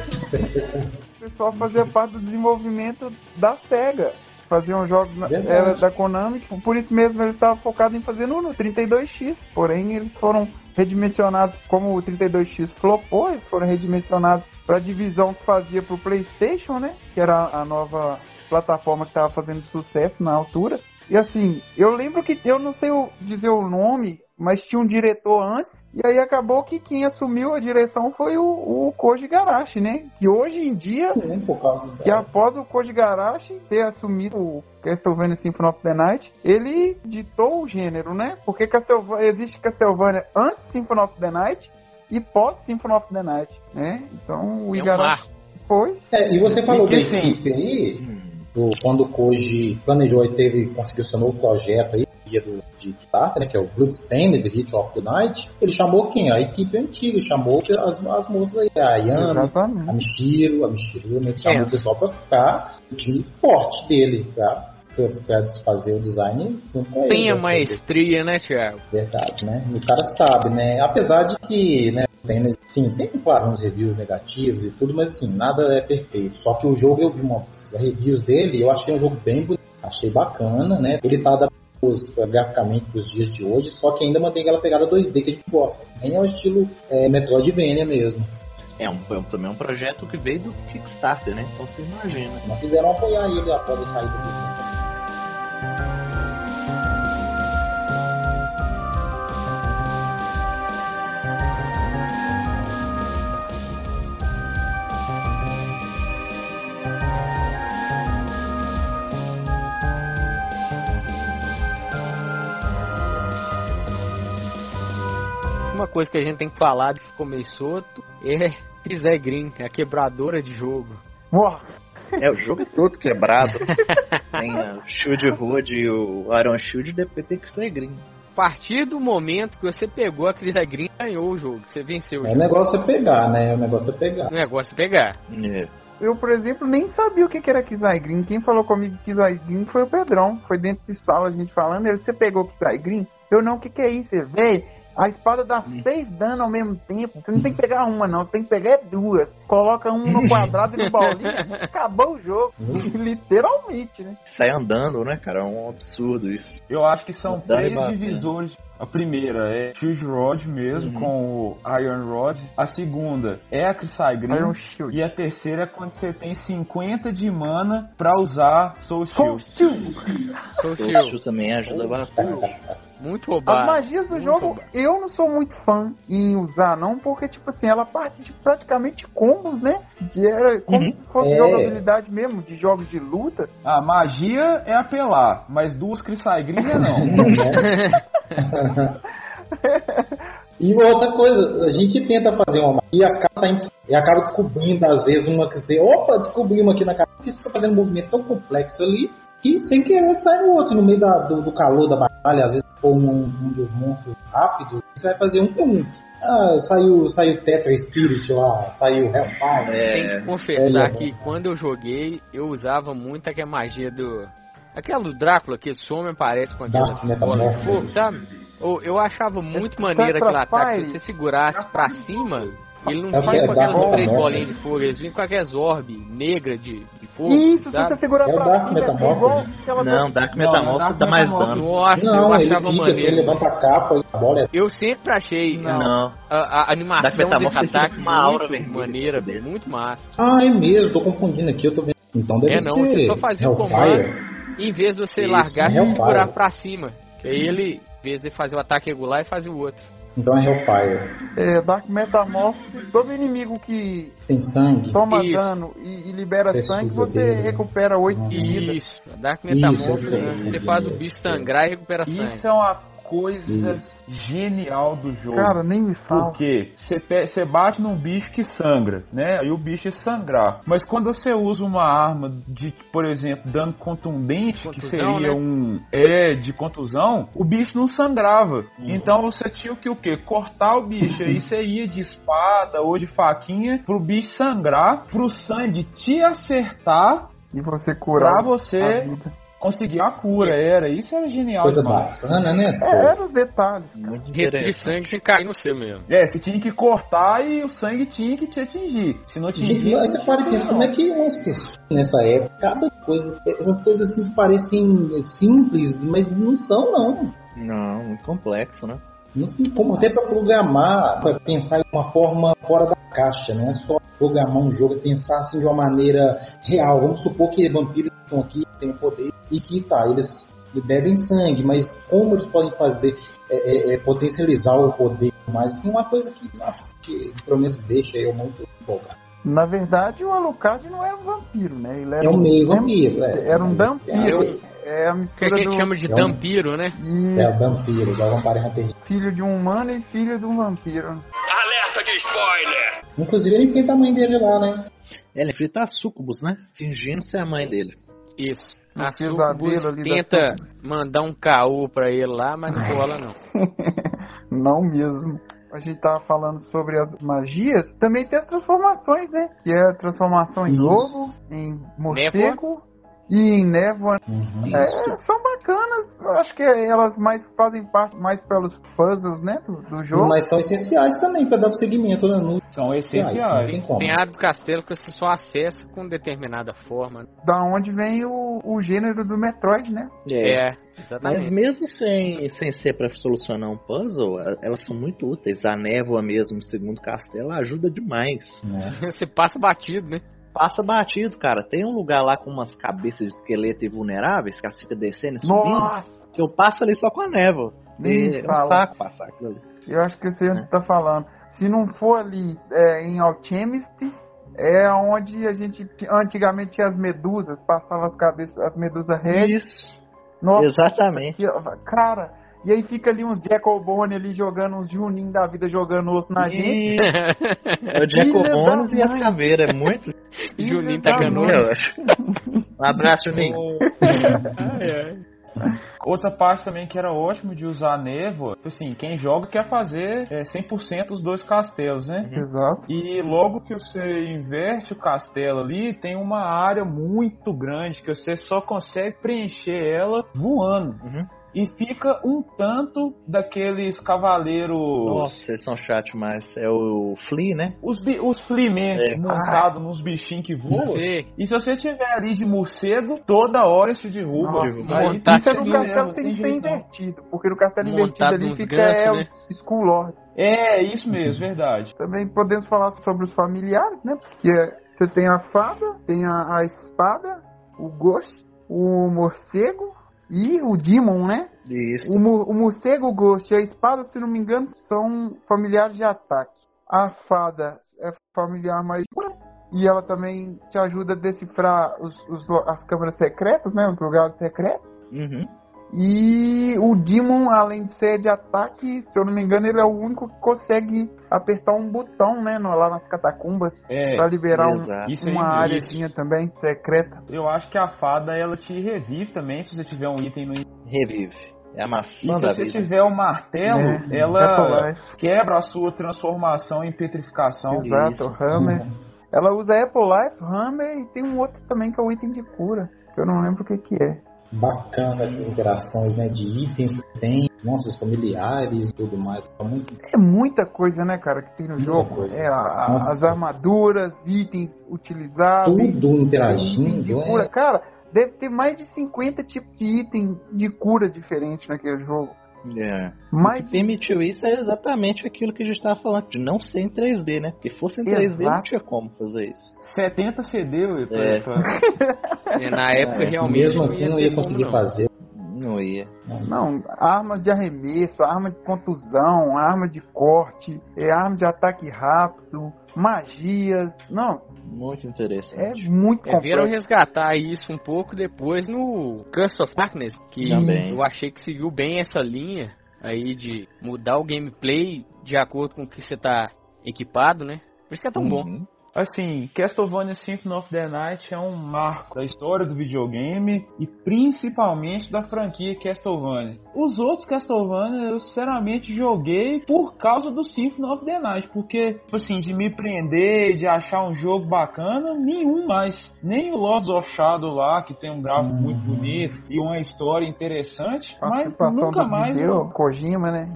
o pessoal fazia parte do desenvolvimento da SEGA. Faziam jogos na, era da Konami, por isso mesmo eles estavam focados em fazer no, no 32X. Porém, eles foram redimensionados, como o 32X flopou, eles foram redimensionados para a divisão que fazia pro PlayStation, né? Que era a nova plataforma que estava fazendo sucesso na altura. E assim, eu lembro que eu não sei o- dizer o nome, mas tinha um diretor antes, e aí acabou que quem assumiu a direção foi o, o Koji Garashi, né? Que hoje em dia Sim, que após o Koji Garashi ter assumido o Castlevania Symphony of the Night, ele ditou o gênero, né? Porque Castlevania, existe Castlevania antes Symphony of the Night e pós Symphony of the Night, né? Então o É um Igarashi depois É, e você falou que da equipe aí, do, quando o Koji planejou e teve, conseguiu seu novo projeto aí, dia do, de Kickstarter, né, que é o Bloodstained Hit of the Night, ele chamou quem? A equipe antiga, chamou as, as moças aí, a Yami, a. Michiro, a Michiro, né, chamou É. o pessoal pra ficar o time forte dele, tá? Pra, pra desfazer o design junto com ele. Tem a assim, maestria, né, Thiago? Verdade, né? E o cara sabe, né? Apesar de que, né, tem, sim, tem, claro, uns reviews negativos e tudo, mas assim, nada é perfeito. Só que o jogo, eu vi umas reviews dele eu achei um jogo bem bonito, achei bacana, né? Ele tá adaptando os, graficamente para os dias de hoje, só que ainda mantém aquela pegada 2D que a gente gosta. Nem é o estilo é, Metroidvania mesmo. É, um, é também um projeto que veio do Kickstarter, né? Então você imagina. Não quiseram apoiar ele após a saída do Uma coisa que a gente tem que falar de que começou é Zé Green, a quebradora de jogo. Uau. É, o jogo é todo quebrado. tem o Shield Hood e o Iron Shield, depois tem que ser Green. A partir do momento que você pegou a Chris Green, ganhou o jogo. Você venceu o é, jogo. O negócio é pegar, né? O negócio é pegar. O negócio é pegar. É. Eu, por exemplo, nem sabia o que era Kizai Green. Quem falou comigo que Kizai Green foi o Pedrão. Foi dentro de sala a gente falando. Ele, você pegou Kizai Green? Eu não, o que, que é isso? Velho, a espada dá seis danos ao mesmo tempo. Você não tem que pegar uma, não. Você tem que pegar duas. Coloca um no quadrado e no bolinho. Acabou o jogo. Literalmente, né? Sai andando, né, cara? É um absurdo isso. Eu acho que são Dá três rebater. divisores. A primeira é Shield Rod mesmo, Uhum. com o Iron Rod. A segunda é a Shield. E a terceira é quando você tem 50 de mana pra usar Soul Shield. Soul O Shield. Shield também ajuda bastante. Muito roubado. As magias do Muito jogo, roubado. eu não sou muito fã em usar, não, porque, tipo assim, ela parte de praticamente combos, né? Que era como Uhum. se fosse É. jogabilidade mesmo, de jogos de luta. A magia é apelar, mas duas é não. E outra coisa, a gente tenta fazer uma e acaba, e acaba descobrindo, às vezes, uma que você, opa, descobrimos aqui na cabeça que você está fazendo um movimento tão complexo ali que sem querer sai no outro, no meio da- do, do calor da batalha, às vezes for um, um dos monstros rápidos, você vai fazer um com um. Ah, saiu, saiu Tetra Spirit lá, saiu Hellfire. Tem É, que confessar é, que quando eu joguei, eu usava muito aquela magia do. Aquela do Drácula que some aparece com aquela Dark bola de fogo, sabe? Eu, eu achava muito maneiro Tetra aquele ataque. Se você segurasse pra cima, ele não É vinha o com aquelas três bolinhas de fogo, eles vinham com aquelas orbe negra de, Isso, se você segurar É o pra Dark cima, é igual Metamorphosis. aquela Não, Dark Dark dá mais dano. Nossa, eu Não, ele achava você maneiro. levanta a capa e a bola é Eu sempre achei a- Não. a, a animação Dark desse ataque uma aura muito vermelha maneira, dele. muito massa. Ah, é mesmo, tô confundindo aqui, eu tô vendo. Então deve É não, ser você só fazia o comando em vez de você Isso, largar, você Hellfire. segurar pra cima. Que aí ele, em vez de fazer o ataque regular, ele fazia o outro. Então é Hellfire. é, Dark Metamorphosis. Todo inimigo que Tem sangue. toma Isso. dano e, e libera Você sangue, você dele. recupera 8 de vida. Isso, Dark Isso, Metamorphosis, isso, você isso, faz o isso. bicho sangrar e recupera sangue. Isso é uma coisa genial do jogo. Cara, nem me fala. Porque você bate num bicho que sangra, né? Aí o bicho ia sangrar. Mas quando você usa uma arma de, por exemplo, dano contundente, que Contusão, seria né? um é de contusão, o bicho não sangrava. Então você tinha que o quê? Cortar o bicho. Aí você ia de espada ou de faquinha pro bicho sangrar, pro sangue te acertar E você curar pra a você vida. conseguir a cura. Era isso era genial Coisa demais. bacana, né? É, Sô? eram os detalhes. cara. Muito de sangue tinha que cair no seu mesmo. É, você tinha que cortar e o sangue tinha que te atingir. Se não atingisse. aí você para e pensa, como é que umas pessoas nessa época, cada coisa, essas coisas assim parecem simples, mas não são, não. Não, muito complexo, né? Não tem como até para programar, para pensar de uma forma fora da caixa, não é só programar um jogo, é pensar assim de uma maneira real. Vamos supor que vampiros estão aqui, têm um poder e que tá, eles bebem sangue, mas como eles podem fazer é, é, é, potencializar o poder, mas assim, uma coisa que, nossa, que pelo menos deixa eu muito empolgado. Na verdade, o Alucard não era um vampiro, né? Ele era É um meio vampiro, é. Era um dampiro. É É a Que a mistura gente do chama de é um- dampiro, né? Isso, É o vampiro, da Vampire Hunter. filho de um humano e filho de um vampiro. Alerta de spoiler! Inclusive ele enfrenta a mãe dele lá, né? É, ele enfrenta a Sucubus, né? Fingindo ser a mãe dele. Isso. No A Sucubus tenta mandar um caô pra ele lá, mas não rola não. Não mesmo. A gente tava falando sobre as magias. Também tem as transformações, né? Que é a transformação em lobo, em morcego e em Névoa. Uhum. É, são bacanas, eu acho que elas mais fazem parte mais pelos puzzles, né, do, do jogo. Mas são essenciais também para dar seguimento, né? No... São essenciais. tem. Tem área do castelo que você só acessa com determinada forma. né? Da onde vem o, o gênero do Metroid, né? É, Mas exatamente. mesmo sem, sem ser pra solucionar um puzzle, elas são muito úteis. A névoa mesmo, segundo castelo, ajuda demais. né? Você passa batido, né? Passa batido, cara. Tem um lugar lá com umas cabeças de esqueleto invulneráveis, que elas ficam descendo e subindo, Nossa! que eu passo ali só com a névoa. Nem E é um fala. saco passar aquilo ali. Eu acho que eu sei onde você tá falando. Se não for ali é, em Alchemist, é onde a gente antigamente tinha as medusas, passava as cabeças, as medusas red. Isso. Nossa, Exatamente. aqui, cara, e aí fica ali uns Jacobone ali jogando uns Juninho da vida jogando osso na gente. Isso. É o Jacobones Filha e as caveiras. É muito. Juninho mãe. osso. Um abraço, Juninho. Ai, ai. Outra parte também que era ótimo de usar a névoa, tipo assim, quem joga quer fazer é, 100% os dois castelos, né? Exato. E logo que você inverte o castelo ali, tem uma área muito grande que você só consegue preencher ela voando. Uhum. E fica um tanto daqueles cavaleiros. Nossa, eles são chatos demais. É o Flea, né? Os, bi- os Fleeman É. montados nos bichinhos que voam. Sim. E se você tiver ali de morcego, toda hora isso derruba. Nossa, Aí Isso é no castelo tem ser jeito não. invertido, porque no castelo Montado invertido ali fica gansos, é, né? os Skull Lords. É, isso mesmo, verdade. Também podemos falar sobre os familiares, né? Porque você tem a fada, tem a, a espada, o ghost, o morcego e o demon, né? Isso. O, o morcego, o ghost e a espada, se não me engano, são familiares de ataque. A fada é familiar mais e ela também te ajuda a decifrar os, os as câmeras secretas, né? Os lugares secretos. Uhum. E o Demon, além de ser de ataque, se eu não me engano, ele é o único que consegue apertar um botão, né? lá nas catacumbas. É, pra liberar um- uma áreazinha também secreta. Eu acho que a fada ela te revive também se você tiver um item no E Revive. É a maçã se da você vida. tiver o martelo, É, ela quebra a sua transformação em petrificação. Exato, Isso. Hammer. Ela usa Apple Life, Hammer e tem um outro também que é o item de cura. Que eu não lembro o que que é. Bacana essas interações, né? De itens que tem, nossos familiares e tudo mais. É muito É muita coisa, né, cara, que tem no Muita jogo. coisa. É, a- as armaduras, itens utilizáveis. tudo item de interagindo. cura. É, Cara, deve ter mais de 50 tipos de item de cura diferente naquele jogo. É. O Mais que permitiu isso é exatamente aquilo que a gente estava falando, de não ser em 3D, né? Porque fosse em 3D não Exato. tinha como fazer isso. 70 CD, ué, pra- É. pra- É, na época, É, realmente. mesmo assim não ia como, conseguir não. fazer. Não ia. Não, arma de arremesso, arma de contusão, arma de corte, é arma de ataque rápido, magias. Não, Muito é interessante. muito É, vieram complexo. resgatar isso um pouco depois no Curse of Darkness, que Também. eu achei que seguiu bem essa linha aí de mudar o gameplay de acordo com o que você tá equipado, né? Por isso que é tão bom. Uhum. Assim, Castlevania Symphony of the Night é um marco da história do videogame e principalmente da franquia Castlevania. Os outros Castlevania eu sinceramente joguei por causa do Symphony of the Night, porque, tipo assim, de me prender, de achar um jogo bacana, nenhum mais. Nem o Lords of Shadow lá, que tem um gráfico muito bonito e uma história interessante, mas Participação nunca mais. Hideo Kojima, né?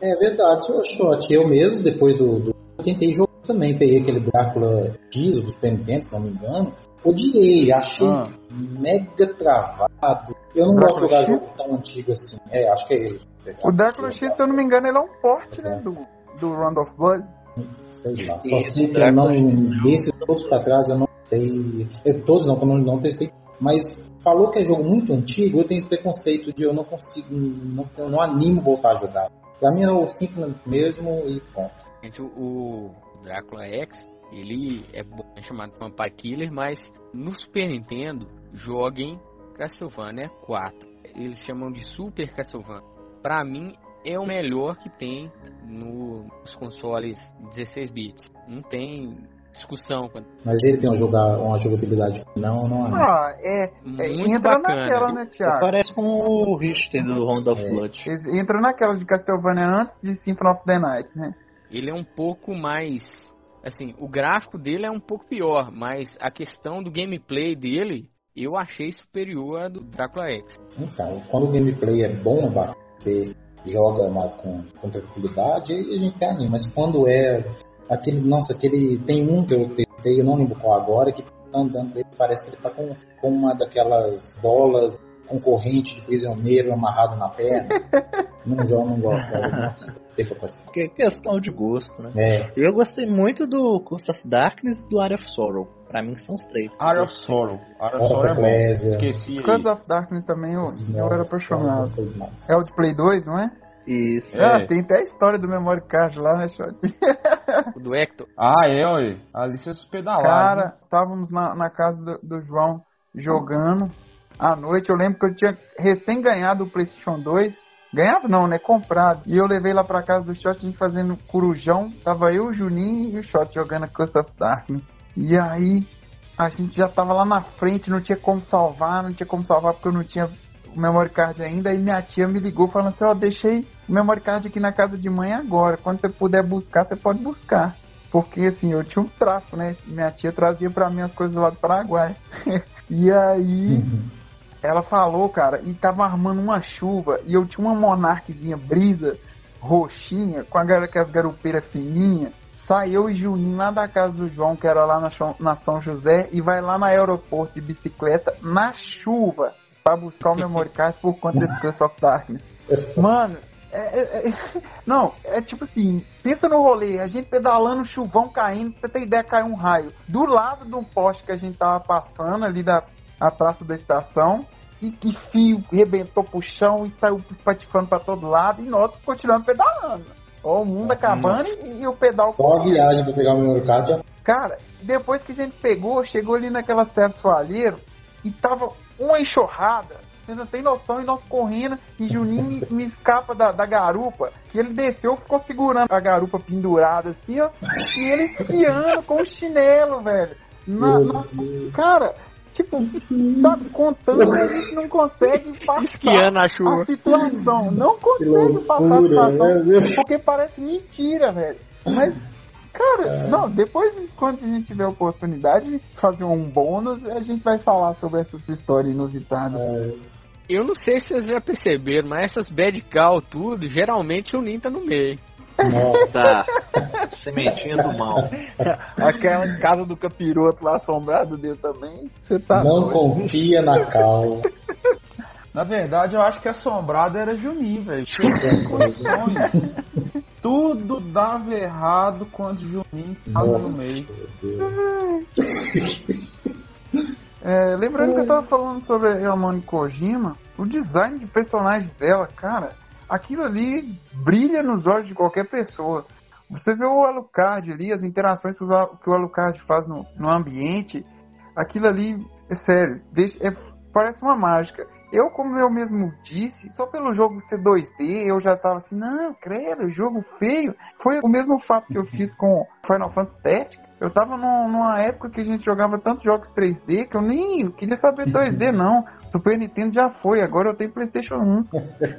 É verdade, ô Shot. Eu mesmo, depois do, do- Eu tentei jogar também, peguei aquele Drácula X, do Super Nintendo, se não me engano. Odiei, achei Ah. mega travado. Eu não Drácula gosto de jogar tão antigo assim. É, acho que é ele. O Drácula X, se eu não me engano, ele é um porte, né? Do, do Round of Blood. Sei lá. Só sei que eu não. Desses todos pra trás eu não testei. Eu, todos não, que eu não, testei. Mas falou que é jogo muito antigo, eu tenho esse preconceito de eu não consigo. Não, eu não animo voltar a jogar. Pra mim é o Symphony mesmo e pronto. Gente, o Drácula X, ele é, bom, é chamado de Vampire Killer, mas no Super Nintendo, joguem Castlevania 4. Eles chamam de Super Castlevania. Pra mim, é o melhor que tem no- nos consoles 16 bits. Não tem discussão. quando- Mas ele tem uma, jogar, uma jogabilidade. Não, não animo. Ah, é. é Muito entra bacana. naquela, né, Thiago? Parece com o Richter do Round of É. Blood. Eles- Entra naquela de Castlevania antes de Symphony of the Night, né? Ele é um pouco mais. Assim, o gráfico dele é um pouco pior, mas a questão do gameplay dele eu achei superior a do Drácula X. Então, quando o gameplay é bom, você joga com, com tranquilidade, aí a gente quer anima. Mas quando é aquele, nossa, aquele. Tem um que eu testei, eu não lembro qual agora, que tá andando, ele parece que ele tá com, com uma daquelas bolas com corrente de prisioneiro amarrado na perna. não jogo, não gosto. Que é questão de gosto, né? É. Eu gostei muito do Curse of Darkness e do Area of Sorrow. Pra mim são os três. Area of Sorrow. Area of Sorrow é bom. Esqueci. Curse of Darkness também eu, eu era apaixonado. É o de Play 2, não é? Isso. Ah, É. tem até a história do memory card lá, né, Shot? O do Hector. Ah, é, ué. Ali vocês pedalaram. Cara, estávamos na, na casa do, do João jogando à noite. Eu lembro que eu tinha recém ganhado o PlayStation 2. Ganhado não, né? Comprado. E eu levei lá pra casa do Shot, a gente fazendo corujão. Tava eu, o Juninho e o Shot jogando Curse of Darkness. E aí, a gente já tava lá na frente, não tinha como salvar, não tinha como salvar porque eu não tinha o memory card ainda. Aí minha tia me ligou falando assim: Ó, deixei o memory card aqui na casa de mãe agora. Quando você puder buscar, você pode buscar. Porque assim, eu tinha um tráfico, né? Minha tia trazia pra mim as coisas lá do Paraguai. e aí, ela falou, cara, e tava armando uma chuva. E eu tinha uma monarquezinha brisa, roxinha, com a gar- com as garupeiras fininhas. Sai eu e Juninho lá da casa do João, que era lá na, na São José, e vai lá no aeroporto de bicicleta, na chuva, pra buscar o memory card por conta desse Curse of Darkness. Mano, é- é- é- não, é tipo assim, pensa no rolê, a gente pedalando, chuvão caindo, pra você ter ideia, caiu um raio do lado do poste que a gente tava passando ali da a praça da estação, e que fio rebentou pro chão e saiu espatifando pra todo lado, e nós continuamos pedalando. Ó, o mundo acabando e, e o pedal Só a viagem pra pegar o memory card já Cara, depois que a gente pegou, chegou ali naquela Serra Soalheiro e tava uma enxurrada. Você não tem noção, e nós correndo, e Juninho me, me escapa da, da garupa, que ele desceu, ficou segurando a garupa pendurada assim, ó, e ele esquiando com o chinelo, velho. Na- Meu na- cara, tipo, sabe, contando, a gente não consegue passar a chuva. a situação. Não consegue loucura, passar a situação, Deus. porque parece mentira, velho. Mas Cara, não, depois, quando a gente tiver a oportunidade de fazer um bônus, a gente vai falar sobre essas histórias inusitadas. Eu não sei se vocês já perceberam, mas essas bad call tudo, geralmente o Nin tá no meio. Tá. Sementinha do mal. Aquela casa do capiroto lá assombrado dele também. Você tá não doido. confia na Cal. Na verdade, eu acho que assombrado era Juninho, velho. Tudo dava errado quando Juninho tava no meio. É, lembrando que eu tava falando sobre a Yamane Kojima, o design de personagens dela, cara, aquilo ali brilha nos olhos de qualquer pessoa. Você vê o Alucard ali, as interações que o Alucard faz no, no ambiente, aquilo ali, é sério, deixa- é- parece uma mágica. Eu, como eu mesmo disse, só pelo jogo ser 2D, eu já tava assim, não, credo, jogo feio. Foi o mesmo fato que eu fiz com Final Fantasy Tactics. Eu tava num- numa época que a gente jogava tantos jogos 3D que eu nem queria saber 2D, não. Super Nintendo já foi, agora eu tenho PlayStation 1.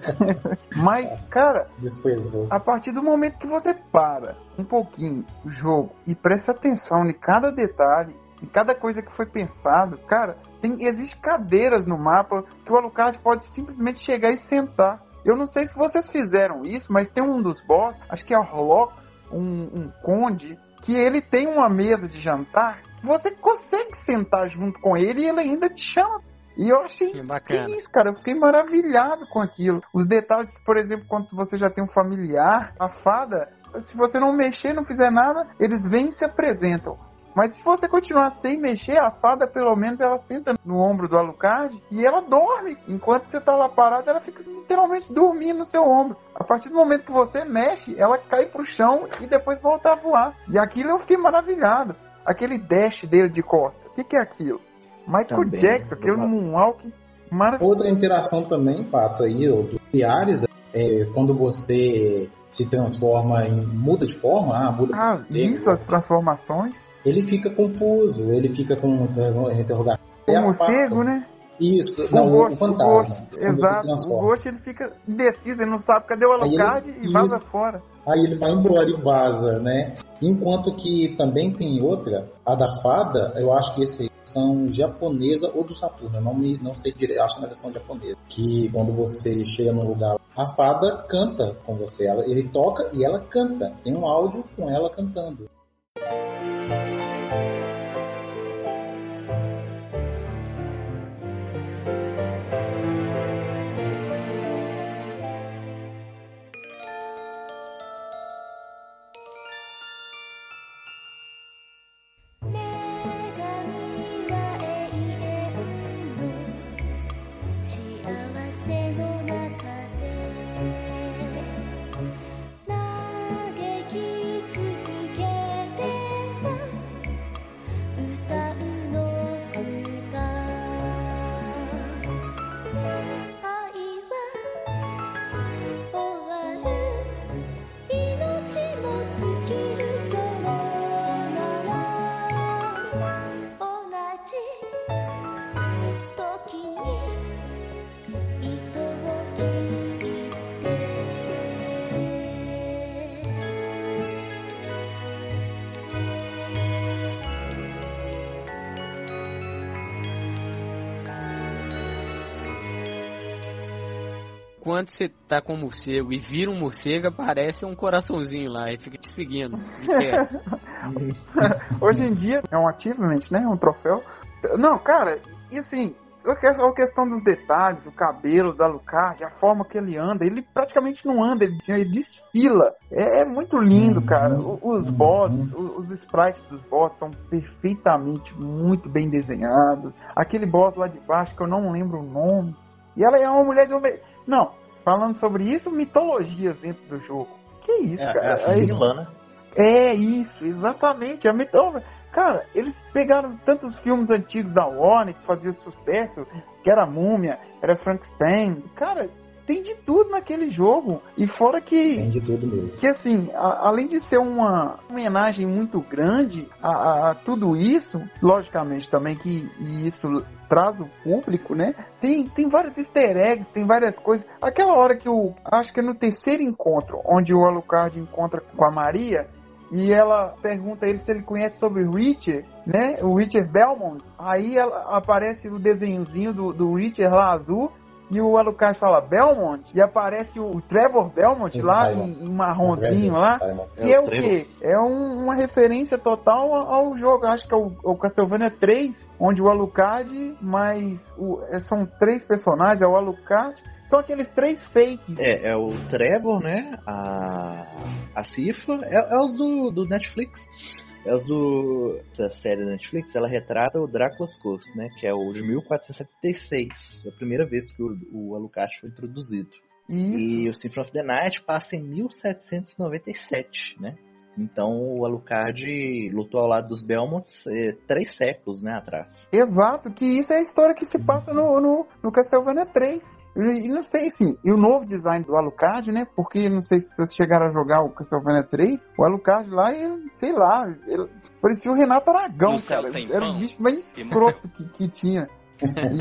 Mas, cara, Desprezou. a partir do momento que você para um pouquinho o jogo e presta atenção em cada detalhe, em cada coisa que foi pensado, cara, tem, existe cadeiras no mapa que o Alucard pode simplesmente chegar e sentar. Eu não sei se vocês fizeram isso, mas tem um dos boss, acho que é o Horlox, um, um conde, que ele tem uma mesa de jantar, você consegue sentar junto com ele e ele ainda te chama. E eu achei Que bacana. que isso, cara, eu fiquei maravilhado com aquilo. Os detalhes, por exemplo, quando você já tem um familiar, a fada, se você não mexer, não fizer nada, eles vêm e se apresentam. Mas se você continuar sem mexer, a fada pelo menos ela senta no ombro do Alucard e ela dorme. Enquanto você tá lá parado, ela fica literalmente dormindo no seu ombro. A partir do momento que você mexe, ela cai pro chão e depois volta a voar. E aquilo eu fiquei maravilhado. Aquele dash dele de costa. O que, que é aquilo? Michael Também, Jackson, aquele do- moonwalk maravilhoso. Outra interação também, Pato, aí, ó, do Ares, é quando você se transforma em. muda de forma, ah, muda Ah, de isso, as transformações. ele fica confuso, ele fica com interro- interrogação. O É morcego, faca. né? Isso, O não, o, Ghost, o fantasma. Quando você exato. O. Ghost ele fica indeciso, ele não sabe cadê o ele- Alucard e vaza isso. fora. Aí ele vai embora e vaza, né? Enquanto que também tem outra, a da fada, eu acho que esse versão japonesa ou do Saturno, eu não, me, não sei direito, acho na versão japonesa. Que quando você chega num lugar, a fada canta com você, ela, ele toca e ela canta. Tem um áudio com ela cantando. Tá com um morcego e vira um morcego, aparece um coraçãozinho lá e fica te seguindo. Hoje em dia é um achievement, né? Um troféu. Não, cara, e assim, a questão dos detalhes, o cabelo da Lucard, a forma que ele anda, ele praticamente não anda, ele, ele desfila. É, é muito lindo, cara. O- Os bosses, o- os sprites dos bosses são perfeitamente muito bem desenhados. Aquele boss lá de baixo que eu não lembro o nome. E ela é uma mulher de homem. Não, falando sobre isso, mitologias dentro do jogo. Que isso, É, cara? é a vilã, né? é isso, exatamente. A mitologia. Cara, eles pegaram tantos filmes antigos da Warner que faziam sucesso, que era Múmia, era Frankenstein. Cara, tem de tudo naquele jogo. E fora que. Tem de tudo mesmo. Que assim, a- além de ser uma homenagem muito grande a, a- a tudo isso, logicamente também que isso traz o público, né? Tem, tem vários easter eggs, tem várias coisas. Aquela hora que o. Acho que é no terceiro encontro, onde o Alucard encontra com a Maria. E ela pergunta a ele se ele conhece sobre o Richard, né? O Richard Belmont. Aí ela, aparece o desenhozinho do, do Richard lá azul. E o Alucard fala Belmont. E aparece o Trevor Belmont lá Simon. em, marronzinho lá. Que é o quê? É um- uma referência total ao, jogo. Acho que é o, o Castlevania 3, onde o Alucard, mais. O, é, são três personagens, é o Alucard. São aqueles três fakes. É, é o Trevor, né? A, a Cifa, é, é os do, do Netflix. É os do. Essa série da Netflix, ela retrata o Drácula's Curse, né? Que é o de 1476. Foi a primeira vez que o, o Alucard foi introduzido. E o Symphony of the Night passa em 1797, né? Então o Alucard lutou ao lado dos Belmonts eh, três séculos, né, atrás. Exato, que isso é a história que se passa no, no, no Castlevania 3. E não sei, assim, e o novo design do Alucard, né? Porque não sei se vocês chegaram a jogar o Castlevania 3, o Alucard lá, ele, sei lá, ele parecia o Renato Aragão, No céu cara. tem Era o bicho mais escroto que, que tinha.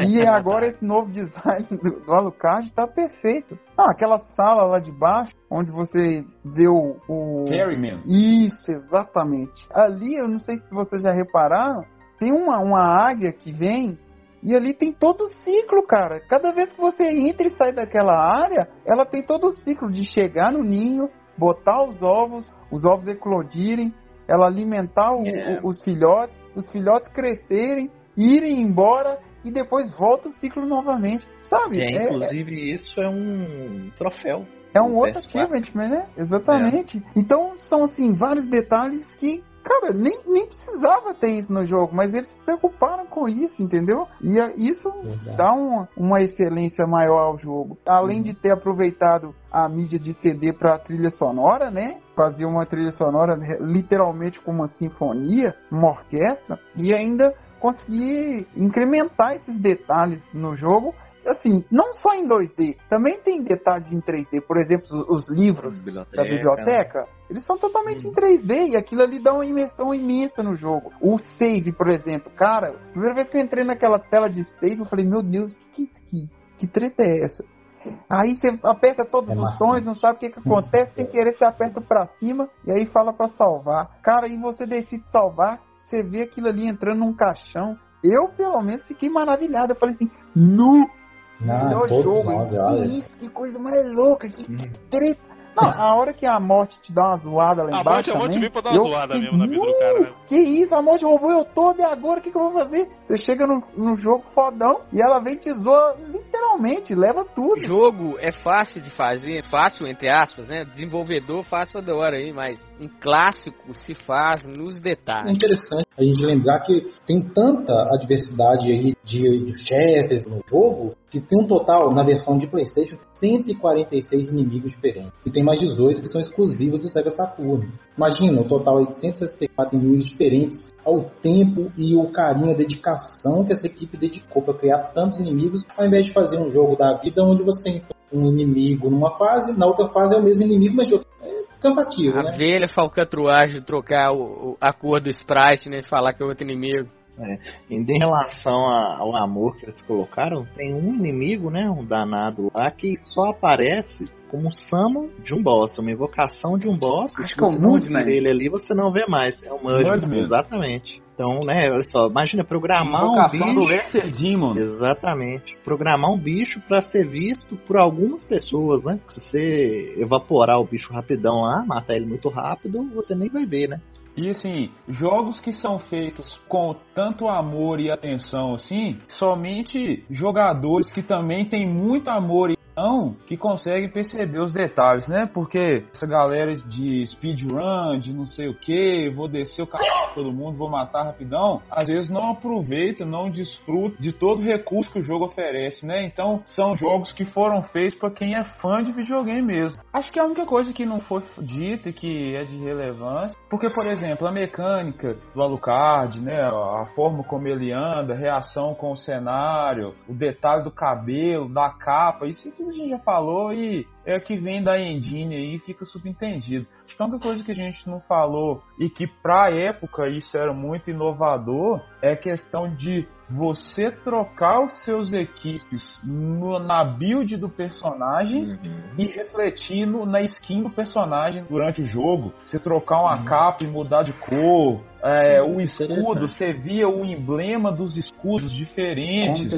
E agora esse novo design do, do Alucard tá perfeito. Ah, aquela sala lá de baixo, onde você vê o. o... Carryman. Isso, exatamente. Ali, eu não sei se vocês já repararam, tem uma, uma águia que vem e ali tem todo o ciclo, cara. Cada vez que você entra e sai daquela área, ela tem todo o ciclo de chegar no ninho, botar os ovos, os ovos eclodirem, ela alimentar o- É. o- os filhotes, os filhotes crescerem, irem embora e depois volta o ciclo novamente, sabe? É, inclusive, isso é um troféu. É um outro PS4. achievement, né? Exatamente. Então são assim vários detalhes que, cara, nem, nem precisava ter isso no jogo, mas eles se preocuparam com isso, entendeu? E é- isso dá uma, uma excelência maior ao jogo. Além de ter aproveitado a mídia de CD para trilha sonora, né? Fazer uma trilha sonora literalmente como uma sinfonia, uma orquestra, e ainda conseguir incrementar esses detalhes no jogo assim, não só em 2D, também tem detalhes em 3D. Por exemplo, os, os livros Biblioteca, da biblioteca, eles são totalmente em 3D e aquilo ali dá uma imersão imensa no jogo. O save, por exemplo, cara, primeira vez que eu entrei naquela tela de save, eu falei, meu Deus, o que, que é isso aqui? Que treta é essa? Aí você aperta todos os botões, não sabe o que, que acontece, sem querer você aperta pra cima e aí fala pra salvar. Cara, e você decide salvar, você vê aquilo ali entrando num caixão eu pelo menos fiquei maravilhado. Eu falei assim, nu! Não, melhor jogo, nós, que isso, que coisa mais louca, que treta. Não, a hora que a morte te dá uma zoada lá A embaixo. morte- a morte também, veio pra dar uma zoada fiquei, mesmo na vida do cara, né? Que isso, a morte roubou eu todo e agora o que, que eu vou fazer? Você chega no, no jogo fodão e ela vem te zoa literalmente, leva tudo. O jogo é fácil de fazer, fácil entre aspas, né? Desenvolvedor fácil adora aí, mas um clássico se faz nos É detalhes. interessante a gente lembrar que tem tanta adversidade aí de, de chefes no jogo que tem um total, na versão de Playstation, 146 inimigos diferentes. E tem mais 18 que são exclusivos do Sega Saturn. Imagina, o total aí de 164 inimigos diferentes ao tempo e o carinho, a dedicação que essa equipe dedicou para criar tantos inimigos, ao invés de fazer um jogo da vida onde você enfrenta um inimigo numa fase, na outra fase é o mesmo inimigo, mas de outra... é cansativo, A né? velha falcatruagem de trocar o, o- a cor do sprite, né? Falar que é outro inimigo. É. Em relação a- ao amor que eles colocaram, tem um inimigo, né? Um danado lá que só aparece como summon de um boss, uma invocação de um boss. Acho que é o Mudman. vira ele ali, você não vê mais. É o Mudman, exatamente. Então, né, olha só, imagina programar um Invocação do bicho. Lesser Demon. Exatamente. Programar um bicho pra ser visto por algumas pessoas, né? Se você evaporar o bicho rapidão lá, matar ele muito rápido, você nem vai ver, né? E assim, jogos que são feitos com tanto amor e atenção assim, somente jogadores que também têm muito amor e atenção que conseguem perceber os detalhes, né? Porque essa galera de speedrun, de não sei o que, vou descer o carro todo mundo, vou matar rapidão, às vezes não aproveita, não desfruta de todo o recurso que o jogo oferece, né? Então, são jogos que foram feitos para quem é fã de videogame mesmo. Acho que é a única coisa que não foi dita e que é de relevância, porque, por exemplo, a mecânica do Alucard, né, a forma como ele anda, a reação com o cenário, o detalhe do cabelo, da capa, isso tudo a gente já falou e é que vem da engine aí e fica subentendido. Acho que a única coisa que a gente não falou e que pra época isso era muito inovador é a questão de você trocar os seus equipes no- na build do personagem e refletir no- na skin do personagem durante o jogo. Você trocar uma capa e mudar de cor. é, o escudo, você via o emblema dos escudos diferentes.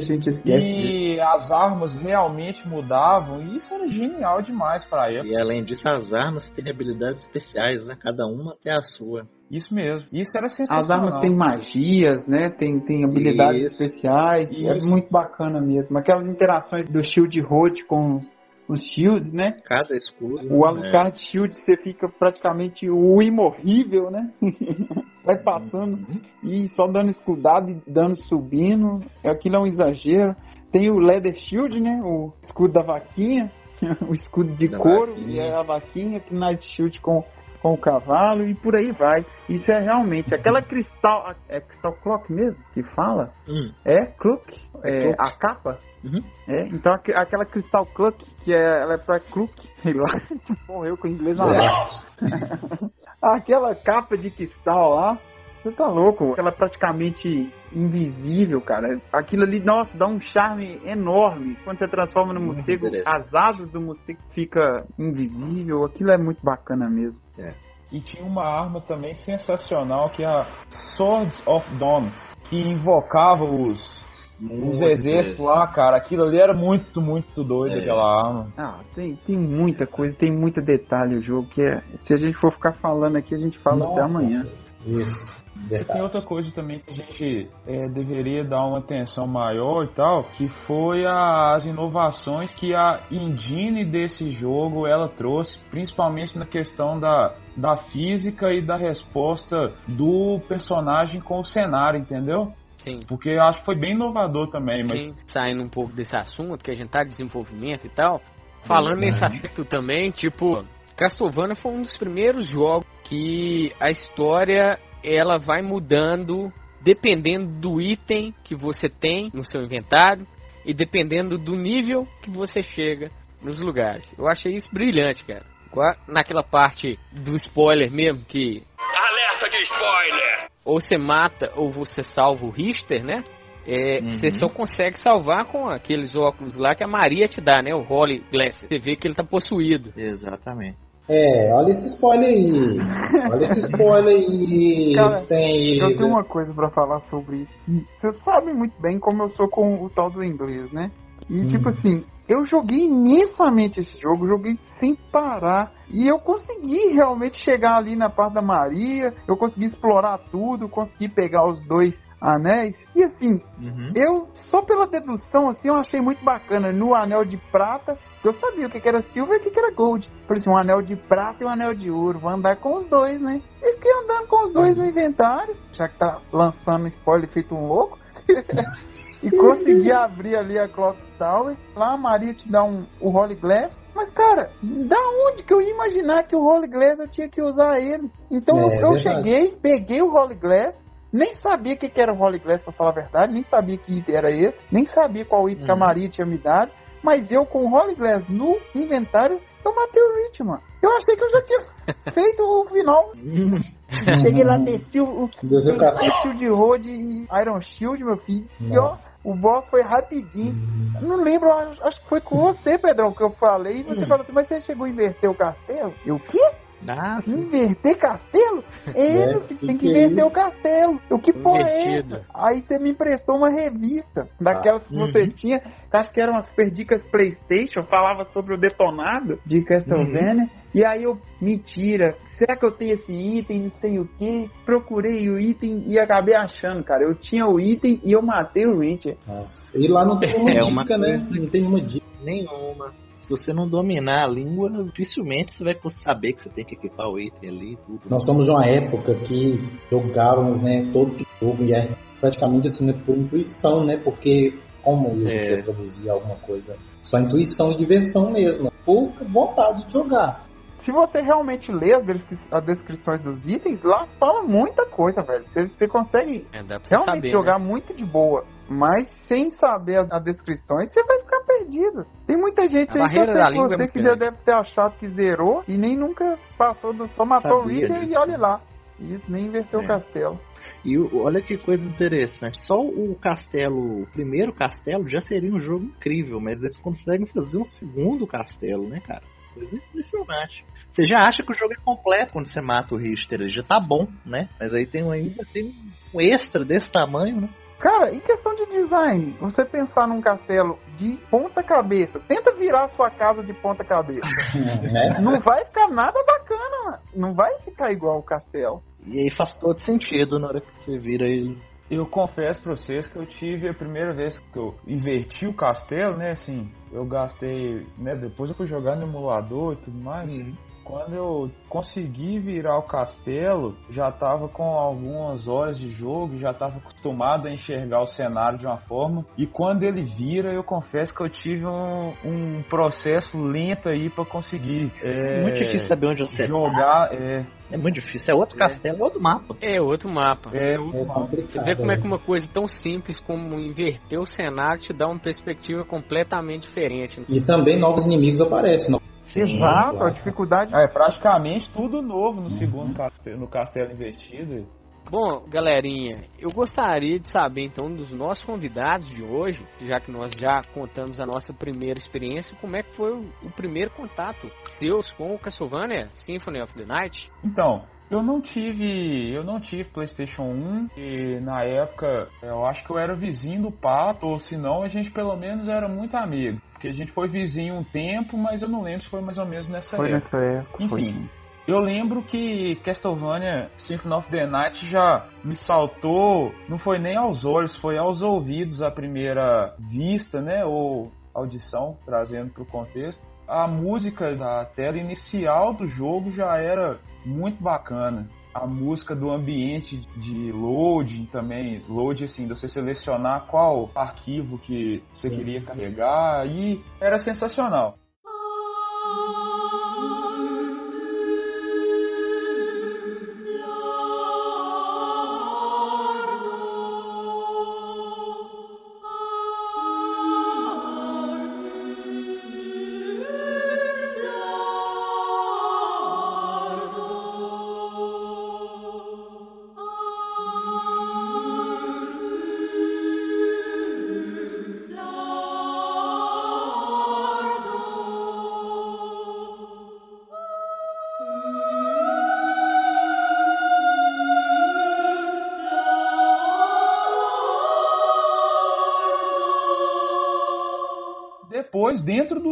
E as armas realmente mudavam. E isso era genial demais pra época. E além disso, as armas têm habilidades especiais, né? Cada uma tem a sua. Isso mesmo. Isso era sensacional. As armas têm magias, né? Tem, tem habilidades Isso. especiais. É Isso. muito bacana mesmo. Aquelas interações do Shield Road com os, os Shields, né? Cada escudo. O Alucard Shield você fica praticamente o imorrível, né? Vai passando e só dando escudado e dando subindo. Aquilo é um exagero. Tem o Leather Shield, né? O escudo da vaquinha. o escudo de Da couro vaquinha. e é a vaquinha. Que Night Shield com, com o cavalo e por aí vai. Isso é realmente aquela cristal. É cristal clock mesmo que fala? Hum. É, Clook. É, Clook. a capa. Uhum. É, então aque- aquela Crystal Clook, que é, ela é pra Crook, sei lá, morreu com o inglês na Aquela capa de cristal lá, você tá louco, ela é praticamente invisível, cara. Aquilo ali, nossa, dá um charme enorme. Quando você transforma no morcego, as asas do morcego fica invisível, aquilo é muito bacana mesmo. E tinha uma arma também sensacional que é a Swords of Dawn, que invocava os, os exércitos lá, cara. Aquilo ali era muito, muito doido, É. aquela arma. Ah, tem, tem muita coisa, tem muito detalhe o jogo, que é, se a gente for ficar falando aqui, a gente fala até Nossa. amanhã. Isso. E tem Verdade. outra coisa também que a gente é, deveria dar uma atenção maior e tal, que foi as inovações que a engine desse jogo ela trouxe, principalmente na questão da, da física e da resposta do personagem com o cenário, entendeu? Sim. Porque eu acho que foi bem inovador também, mas Sim, saindo um pouco desse assunto, que a gente tá em desenvolvimento e tal. Falando nesse aspecto também, tipo, Castlevania foi um dos primeiros jogos que a história ela vai mudando dependendo do item que você tem no seu inventário e dependendo do nível que você chega nos lugares. Eu achei isso brilhante, cara. Naquela parte do spoiler mesmo, que Alerta de spoiler! ou você mata ou você salva o Richter, né? É, Uhum. Você só consegue salvar com aqueles óculos lá que a Maria te dá, né? O Holy Glass. Você vê que ele tá possuído. Exatamente. É, olha esse spoiler aí. Olha esse spoiler aí. Cara, tem... eu tenho uma coisa pra falar sobre isso. que Vocês sabem muito bem como eu sou com o tal do inglês, né? E Hum. tipo assim, eu joguei imensamente esse jogo, joguei sem parar. E eu consegui realmente chegar ali na parte da Maria, eu consegui explorar tudo, consegui pegar os dois anéis. E assim, eu só pela dedução assim, eu achei muito bacana no anel de prata. Eu sabia o que que era silver e o que que era gold. Por isso, um anel de prata e um anel de ouro. Vou andar com os dois, né? E fiquei andando com os dois no inventário. Já que tá lançando spoiler feito um louco. e consegui abrir ali a Clock Tower. Lá a Maria te dá um, o Holy Glass. Mas, cara, da onde que eu ia imaginar que o Holy Glass eu tinha que usar ele? Então É, eu verdade. cheguei, peguei o Holy Glass. Nem sabia o que, que era o Holy Glass, pra falar a verdade. Nem sabia que item era esse. Nem sabia qual item que a Maria tinha me dado. Mas eu, com o Holy Glass no inventário, eu matei o Rich, mano. Eu achei que eu já tinha feito o final. Cheguei lá, desci o, o, Desceu o Shield Road e Iron Shield, meu filho. E ó, o boss foi rapidinho. Não lembro, acho, acho que foi com você, Pedrão, que eu falei. E você falou assim, mas você chegou a inverter o castelo? Eu o quê? Ah, Inverter castelo? É, É, você que tem que que é inverter isso? o castelo. Eu que porra é essa? Aí você me emprestou uma revista daquelas que você tinha, que acho que eram as super dicas Playstation, falava sobre o detonado de Castlevania. E aí eu, mentira, será que eu tenho esse item, não sei o que? Procurei o item e acabei achando, cara. Eu tinha o item e eu matei o Richard. Nossa. E lá não tem É dica, uma né? Não tem uma dica. Nenhuma. Se você não dominar a língua, dificilmente você vai saber que você tem que equipar o item ali e tudo. Nós estamos numa época que jogávamos, né, todo jogo e é praticamente assim, né, por intuição, né? Porque como a gente É. traduzir alguma coisa? Só intuição e diversão mesmo. Por vontade de jogar. Se você realmente lê as, descri- as descrições dos itens, lá fala muita coisa, velho. Você, você consegue É, realmente saber, jogar né? muito de boa. Mas sem saber as, as descrições, você vai ficar perdido. Tem muita gente A aí que eu sei que é você muito que já deve ter achado que zerou e nem nunca passou do. Só matou o Richard e olha lá. Isso, nem inverteu É. o castelo. E olha que coisa interessante. Só o castelo, o primeiro castelo, já seria um jogo incrível, mas eles conseguem fazer um segundo castelo, né, cara? Coisa impressionante. Você já acha que o jogo é completo quando você mata o Richter, ele já tá bom, né? Mas aí tem um, ainda tem um extra desse tamanho, né? Cara, e questão de design? Você pensar num castelo de ponta cabeça, tenta virar a sua casa de ponta cabeça. né? Não vai ficar nada bacana, mano. Não vai ficar igual o castelo. E aí faz todo sentido na hora que você vira ele. Eu confesso pra vocês que eu tive a primeira vez que eu inverti o castelo, né? Assim, eu gastei, né? Depois eu fui jogar no emulador e tudo mais. Quando eu consegui virar o castelo, já tava com algumas horas de jogo, já tava acostumado a enxergar o cenário de uma forma. E quando ele vira, eu confesso que eu tive um, um processo lento aí pra conseguir é, muito difícil saber onde você jogar. tá. É, É muito difícil. É outro castelo, é outro mapa. É outro mapa. é, outro É mapa. Você vê como é que uma coisa tão simples como inverter o cenário te dá uma perspectiva completamente diferente. né? E também novos inimigos aparecem. Exato, a claro. dificuldade. É praticamente tudo novo no segundo castelo, no castelo invertido. Bom, galerinha, eu gostaria de saber então dos nossos convidados de hoje, já que nós já contamos a nossa primeira experiência, como é que foi o, o primeiro contato seus com o Castlevania Symphony of the Night? Então, eu não tive, eu não tive PlayStation 1 e na época eu acho que eu era vizinho do Pato, ou se não a gente pelo menos era muito amigo, porque a gente foi vizinho um tempo, mas eu não lembro se foi mais ou menos nessa Foi época. nessa época. foi Enfim, sim. eu lembro que Castlevania Symphony of the Night já me saltou, não foi nem aos olhos, foi aos ouvidos à primeira vista, né, ou audição, trazendo para o contexto. A música da tela inicial do jogo já era muito bacana. A música do ambiente de loading também, load assim, de você selecionar qual arquivo que você queria carregar e era sensacional.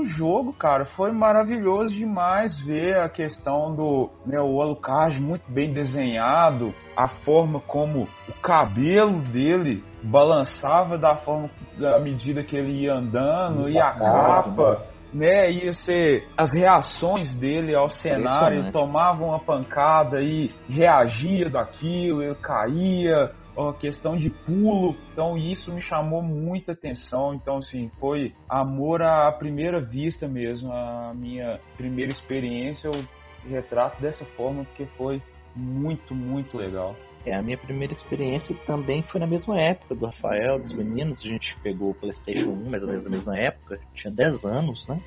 Jogo, cara, foi maravilhoso demais ver a questão do né, o Alucard muito bem desenhado, a forma como o cabelo dele balançava da forma da medida que ele ia andando e a capa né, ia ser as reações dele ao cenário, ele tomava uma pancada e reagia daquilo, ele caía, a questão de pulo, então isso me chamou muita atenção, então assim, foi amor à primeira vista mesmo, a minha primeira experiência, eu retrato dessa forma porque foi muito, muito legal. É, a minha primeira experiência também foi na mesma época do Rafael, dos meninos. A gente pegou o PlayStation 1 mais ou menos na mesma época, tinha 10 anos, né?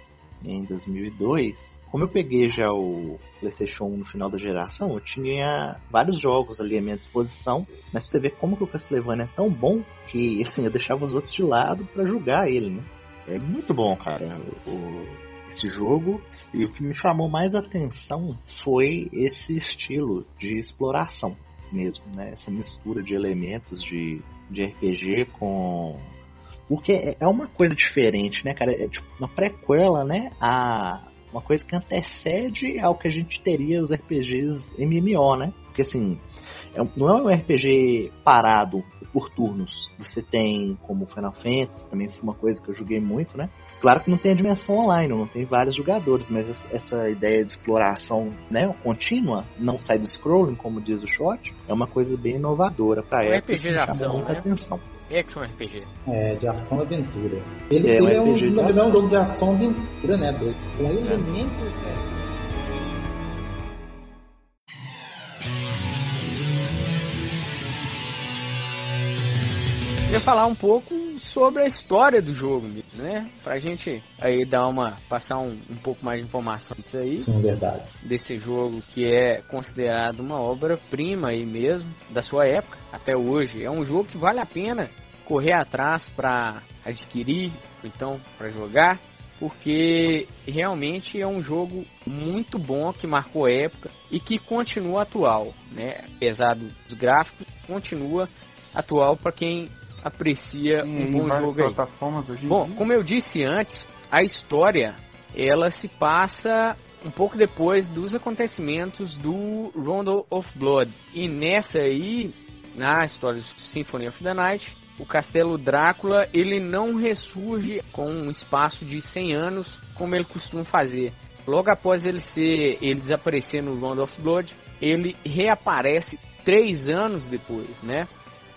Em 2002. Como eu peguei já o PlayStation 1 no final da geração, eu tinha vários jogos ali à minha disposição. Mas pra você ver como que o Castlevania é tão bom que, assim, eu deixava os outros de lado para jogar ele, né? É muito bom, cara, o, esse jogo. E o que me chamou mais atenção foi esse estilo de exploração mesmo, né? Essa mistura de elementos de, de RPG com. Porque é uma coisa diferente, né, cara? É tipo uma prequela, né? A uma coisa que antecede ao que a gente teria os RPGs MMO, né? Porque assim, é, não é um RPG parado por turnos. Você tem como Final Fantasy, também foi uma coisa que eu joguei muito, né? Claro que não tem a dimensão online, não tem vários jogadores, mas essa ideia de exploração né, contínua, não side-scrolling, como diz o shot, é uma coisa bem inovadora para época. RPG de ação, muita né? atenção. Action RPG. É, de ação e aventura. Ele É, ele um é, um, RPG é um jogo de ação e aventura, né? Com elementos. né? Queria falar um pouco sobre a história do jogo, né? Pra gente aí dar uma passar um, um pouco mais de informação disso aí. Sim, verdade. Desse jogo que é considerado uma obra-prima aí mesmo da sua época até hoje. É um jogo que vale a pena correr atrás para adquirir, então para jogar, porque realmente é um jogo muito bom que marcou época e que continua atual, né? Apesar dos gráficos, continua atual para quem aprecia um bom jogo aí. plataformas hoje em Bom, como eu disse antes, a história ela se passa um pouco depois dos acontecimentos do Rondo of Blood. E nessa aí, na história do Symphony of the Night, o castelo Drácula ele não ressurge com um espaço de 100 anos como ele costuma fazer. Logo após ele ser ele desaparecer no Round of Blood, ele reaparece três anos depois, né?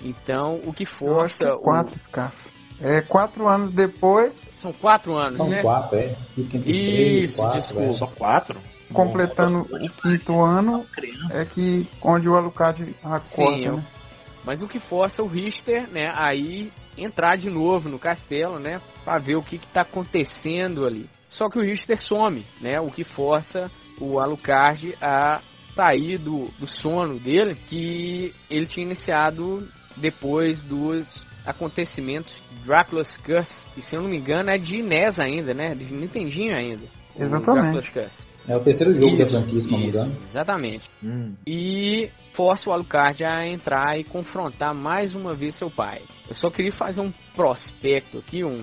Então o que Eu acho que força é o- quatro, Scar. É, quatro anos depois, são quatro anos, São né? quatro, é. Fica entre três, Isso, quatro, desculpa. é. Só quatro? completando o quinto ano, é que onde o Alucard acorda, Sim, eu- né? Mas o que força o Richter, né, aí entrar de novo no castelo, né, para ver o que que tá acontecendo ali. Só que o Richter some, né, o que força o Alucard a sair do, do sono dele, que ele tinha iniciado depois dos acontecimentos de Dracula's Curse, e se eu não me engano é de NES ainda, né, de Nintendinho ainda. Exatamente. Curse. É o terceiro jogo da Isso, franquia, se não me isso, engano. Exatamente Hum. e força o Alucard a entrar e confrontar mais uma vez seu pai. Eu só queria fazer um prospecto aqui, um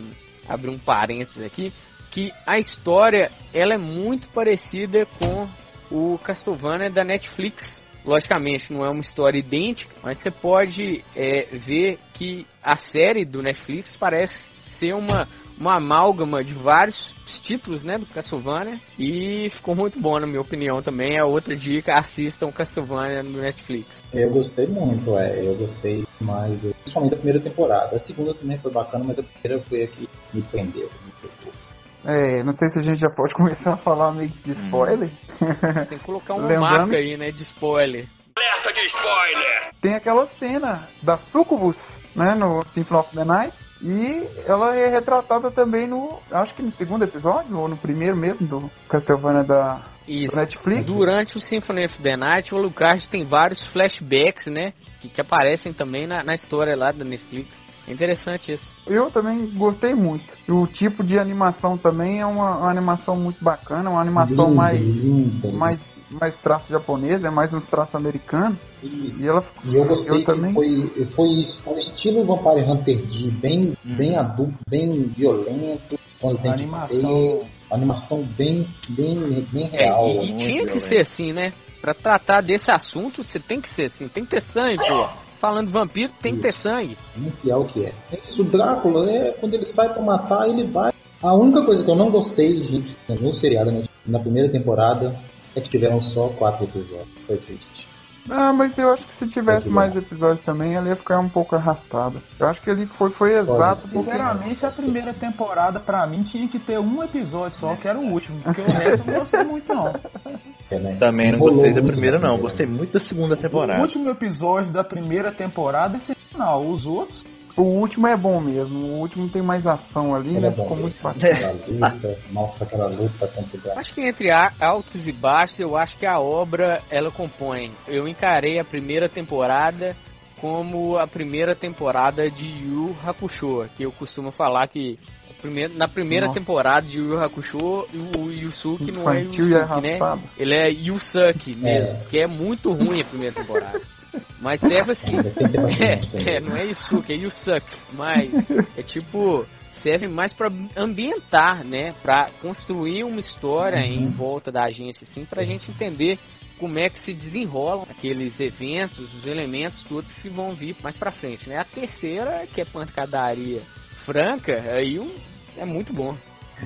abrir um parênteses aqui, que a história ela é muito parecida com o Castlevania da Netflix. Logicamente não é uma história idêntica, mas você pode é, ver que a série do Netflix parece ser uma, uma amálgama de vários títulos né, do Castlevania e ficou muito bom na minha opinião também. É outra dica, assistam Castlevania no Netflix. Eu gostei muito, é. Eu gostei mais, do, principalmente da primeira temporada. A segunda também foi bacana, mas a primeira foi a que me prendeu. Me pegou. É, não sei se a gente já pode começar a falar meio que de spoiler. Você tem que colocar uma Lembrando- marca aí, né, de spoiler. Alerta de spoiler! Tem aquela cena da Sucubus, né, no Symphony of the Night. E ela é retratada também no, acho que no segundo episódio, ou no primeiro mesmo, do Castlevania da Isso. do Netflix. Durante o Symphony of the Night, o Alucard tem vários flashbacks, né, que, que aparecem também na, na história lá da Netflix. É interessante isso. Eu também gostei muito. E o tipo de animação também é uma, uma animação muito bacana, uma animação Lindo, mais, lindo. mais, mais traço japonês, é mais uns traços americanos. E ela E eu gostei eu que também. foi, foi, foi estilo Vampire Hunter D, bem, bem adulto, bem violento. quando tem A que animação- ser. Uma animação bem, bem, bem É, real. e, e muito tinha que violenta. ser assim, né? Pra tratar desse assunto, você tem que ser assim, tem que ter sangue, pô. Falando de vampiro, tem que ter sangue. Muito fiel que é. É isso, o Drácula, é, quando ele sai pra matar, ele vai. A única coisa que eu não gostei, gente, no seriado, né, na primeira temporada, é que tiveram só quatro episódios. Foi triste. Ah, mas eu acho que se tivesse mais episódios também, ela ia ficar um pouco arrastada. Eu acho que ele foi, foi exato. Sinceramente, a primeira temporada, pra mim, tinha que ter um episódio só, que era o último. Porque o resto eu não gostei muito, não. É, né? Também não gostei da primeira, não. Gostei muito da segunda O temporada. último episódio da primeira temporada é sensacional. Os outros, O último é bom mesmo. O último tem mais ação ali, Ele né? é bom. Ficou muito. Aquela luta, nossa, aquela luta contra o. Acho que entre altos e baixos, eu acho que a obra ela compõe. Eu encarei a primeira temporada como a primeira temporada de Yu Hakusho, que eu costumo falar que na primeira Nossa. temporada de Yu Hakusho, o Yusuke não é Yusuke, né? Ele é Yusuke mesmo, É. que é muito ruim a primeira temporada. Mas serve assim. É, é, não é Yusuke, é Yusuke. Mas é tipo, serve mais pra ambientar, né? Pra construir uma história em volta da gente, assim, pra gente entender como é que se desenrolam aqueles eventos, os elementos todos que vão vir mais pra frente, né? A terceira, que é pancadaria franca, aí um- é muito bom.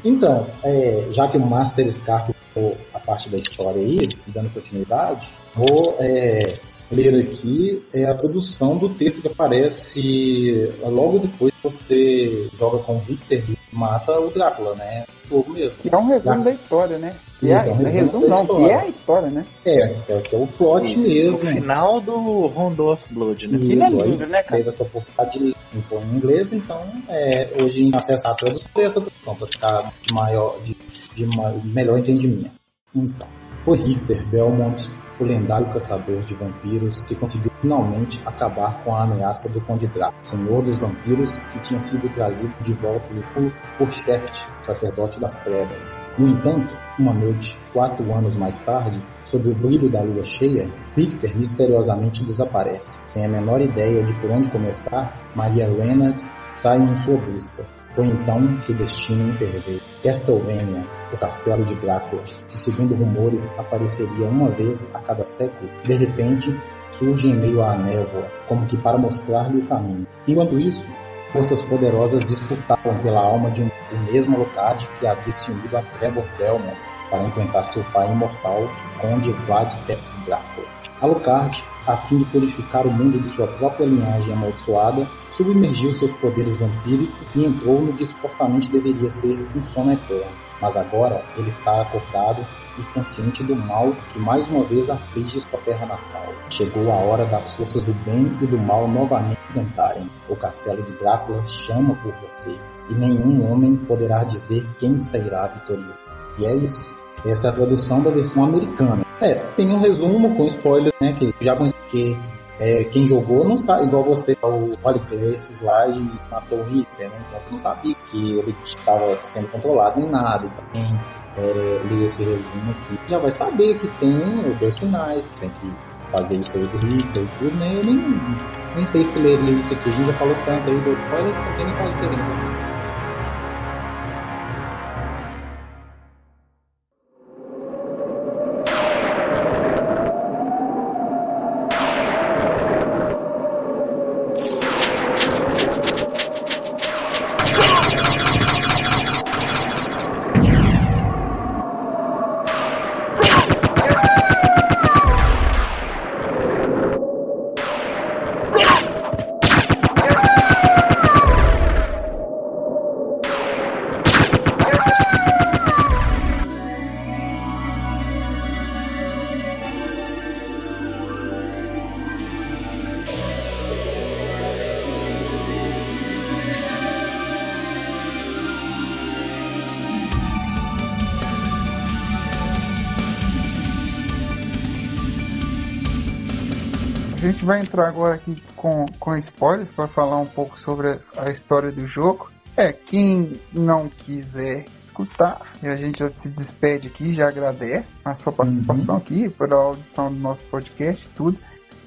Então, é, já que o Master Scarf a parte da história aí, dando continuidade, vou é, ler aqui é, a produção do texto que aparece logo depois que você joga com o Victor e mata o Drácula, né? Jogo mesmo. Que é um resumo da história, né? Que é, Isso, é um é resumo resumo da não, que história. é a história, né? É, é, que é o plot Isso, mesmo. O final do Rondo of Blood, né? Aquilo é Isso, lindo, aí né, cara? teve essa oportunidade de em inglês, então é, hoje em acessar a tradução essa tradução para ficar de maior, de, de melhor entendimento. Então, foi Richter Belmont, o lendário caçador de vampiros que conseguiu finalmente acabar com a ameaça do Conde Drácula, senhor dos vampiros que tinha sido trazido de volta do culto por Sheft, sacerdote das trevas. No entanto, uma noite, quatro anos mais tarde, sob o brilho da lua cheia, Victor misteriosamente desaparece. Sem a menor ideia de por onde começar, Maria Reynolds sai em sua busca. Foi então que o destino interveio. Castlevania, o castelo de Drácula, que segundo rumores apareceria uma vez a cada século, de repente surge em meio à névoa, como que para mostrar-lhe o caminho. Enquanto isso, forças poderosas disputavam pela alma de um, do mesmo Alucard que havia se unido a Trevor Belmont para enfrentar seu pai imortal, Conde Vlad Tepes Drácula. Alucard, a fim de purificar o mundo de sua própria linhagem amaldiçoada, submergiu seus poderes vampíricos e entrou no que supostamente deveria ser um sono eterno. Mas agora ele está acordado e consciente do mal que mais uma vez aflige sua terra natal. Chegou a hora das forças do bem e do mal novamente tentarem. O castelo de Drácula chama por você, e nenhum homem poderá dizer quem sairá vitorioso. E é isso. Essa é a tradução da versão americana. É, tem um resumo com spoilers, né? Que já conheci é, quem jogou não sabe, igual você, o Holy Graces lá e matou o Hitler, né? Então você não sabia que ele estava sendo controlado nem nada. Então, quem é, lê esse resumo aqui já vai saber que tem dois finais, tem que fazer isso aí do Hitler e tudo, né? Eu nem, nem sei se leria isso aqui, a gente já falou tanto aí do spoiler, tem nem qual diferença. Gente vai entrar agora aqui com, com spoilers para falar um pouco sobre a história do jogo. É, quem não quiser escutar, e a gente já se despede aqui, já agradece a sua participação aqui, pela audição do nosso podcast e tudo.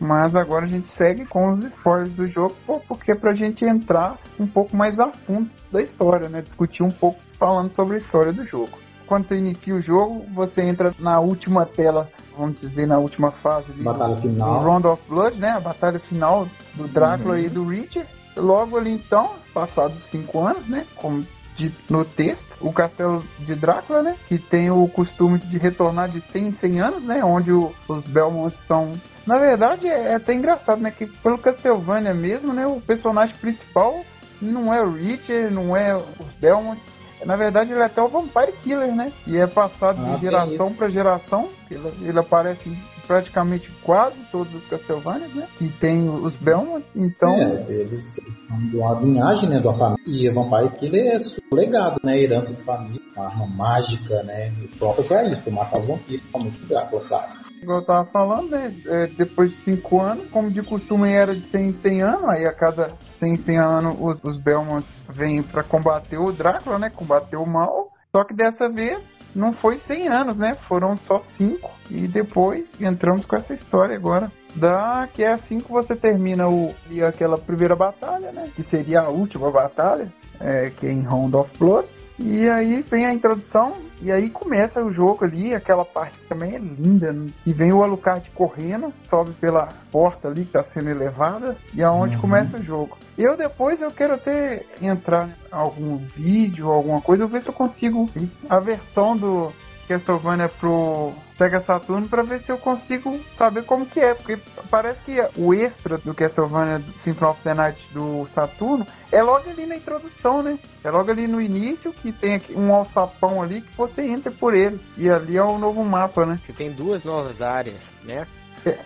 Mas agora a gente segue com os spoilers do jogo, porque é pra gente entrar um pouco mais a fundo da história, né? Discutir um pouco falando sobre a história do jogo. Quando você inicia o jogo, você entra na última tela, vamos dizer, na última fase ali, Batalha do, final. do Round of Blood, né? A batalha final do Drácula Uhum. e do Richard. Logo ali então, passados cinco anos, né? Como dito no texto, o castelo de Drácula, né? Que tem o costume de retornar de 100 em 100 anos, né? Onde o- os Belmonts são. Na verdade, é é até engraçado, né? Que pelo Castlevania mesmo, né? O personagem principal não é o Richard, não é os Belmonts. Na verdade, ele é até o Vampire Killer, né? E é passado Ah, de geração isso. para geração. Ele, ele aparece em praticamente quase todos os Castlevanias, né? Que tem os Belmonts. Então, É, eles são de uma linhagem, né, uma família. E o Vampire Killer é super legado, né, herança de família, uma arma mágica, né, o próprio pra isso, pra matar os vampiros, principalmente o Drácula, claro. Igual eu tava falando, né? é, depois de 5 anos, como de costume era de 100 em 100 anos, aí a cada 100 em 100 anos os, os Belmonts vêm pra combater o Drácula, né? Combater o mal. Só que dessa vez não foi 100 anos, né? Foram só 5. E depois entramos com essa história agora. Da, que é assim que você termina o, e aquela primeira batalha, né? Que seria a última batalha, é, que é em Round of Blood. E aí vem a introdução, e aí começa o jogo ali, aquela parte que também é linda, né? que vem o Alucard correndo, sobe pela porta ali que está sendo elevada, e aonde Uhum. começa o jogo. Eu depois eu quero até entrar em algum vídeo, alguma coisa, eu ver se eu consigo a versão do Castlevania pro Sega Saturn para ver se eu consigo saber como que é, porque parece que o extra do Castlevania Symphony of the Night do Saturno é logo ali na introdução, né? É logo ali no início que tem aqui um alçapão ali que você entra por ele. E ali é o novo mapa, né? Você tem duas novas áreas, né?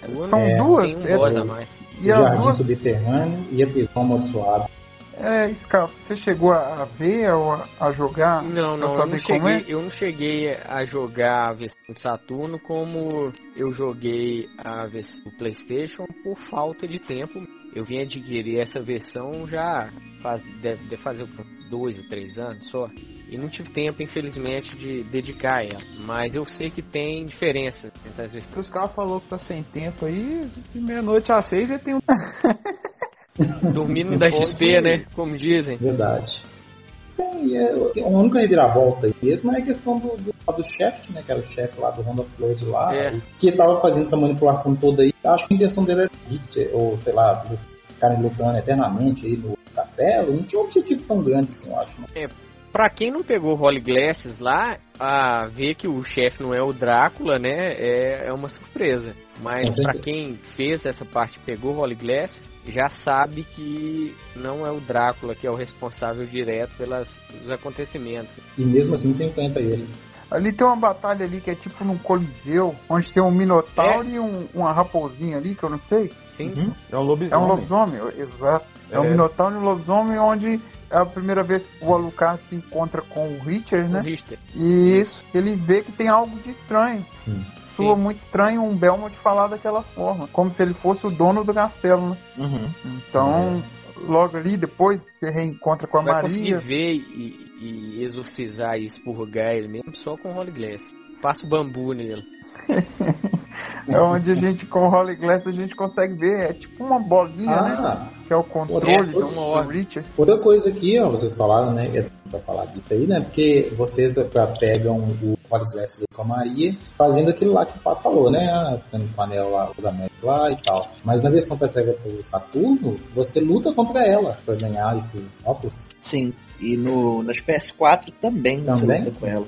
Duas, São É, duas? Tem um É, a mais. e o Jardim duas Subterrâneo e a Prisão Amaldiçoada. É, Scar, você chegou a ver ou a, a jogar? Não, não, eu não, é? cheguei, eu não cheguei a jogar a versão de Saturno como eu joguei a versão do Playstation por falta de tempo. Eu vim adquirir essa versão já faz, deve, deve fazer dois ou três anos só. E não tive tempo, infelizmente, de dedicar ela. Mas eu sei que tem diferença entre as versões. Os caras falou que tá sem tempo aí, de meia-noite às seis ele tem um. Dormindo da XP, né? Como dizem. Verdade. Tem, é, a única reviravolta aí mesmo é a questão do, do, do chefe, né? Que era o chefe lá do Honda Floyd lá, É. que tava fazendo essa manipulação toda aí. Acho que a intenção dele era hit, ou sei lá, ficarem lutando eternamente aí no castelo. Não tinha um objetivo tão grande assim, eu acho. É, pra quem não pegou Holy Glasses lá, a ver que o chefe não é o Drácula, né? É, é uma surpresa. Mas pra quem fez essa parte e pegou Holy Glasses, já sabe que não é o Drácula que é o responsável direto pelos acontecimentos. E mesmo assim você enfrenta ele. Ali tem uma batalha ali que é tipo num coliseu, onde tem um minotauro e um, uma raposinha ali, que eu não sei. Sim. É um É lobisomem. um lobisomem, exato. É, um É. minotauro e um lobisomem onde é a primeira vez que o Alucard se encontra com o Richard, O né? Richter. E isso, ele vê que tem algo de estranho. Hum. Soa Sim. muito estranho um Belmont falar daquela forma, como se ele fosse o dono do castelo, né? Uhum. Então, logo ali, depois, você reencontra com a Você vai conseguir Maria. ver e, e exorcizar e expurgar ele mesmo só com Holy Glass. Passa o bambu nele. É onde a gente, com o Holy Glass, a gente consegue ver, é tipo uma bolinha, né? Ah, Que é o controle É, do, uma do. Richard. outra coisa aqui, ó, vocês falaram, né? É pra falar disso aí, né? Porque vocês pra, pegam o Holy Glass aí com a Maria, fazendo aquilo lá que o Pato falou, né? Ah, tendo o anel lá, os anéis lá e tal. Mas na versão pra Sega pro Saturno, você luta contra ela pra ganhar esses óculos. Sim. E no, nas PS4 também, você Também? luta com ela.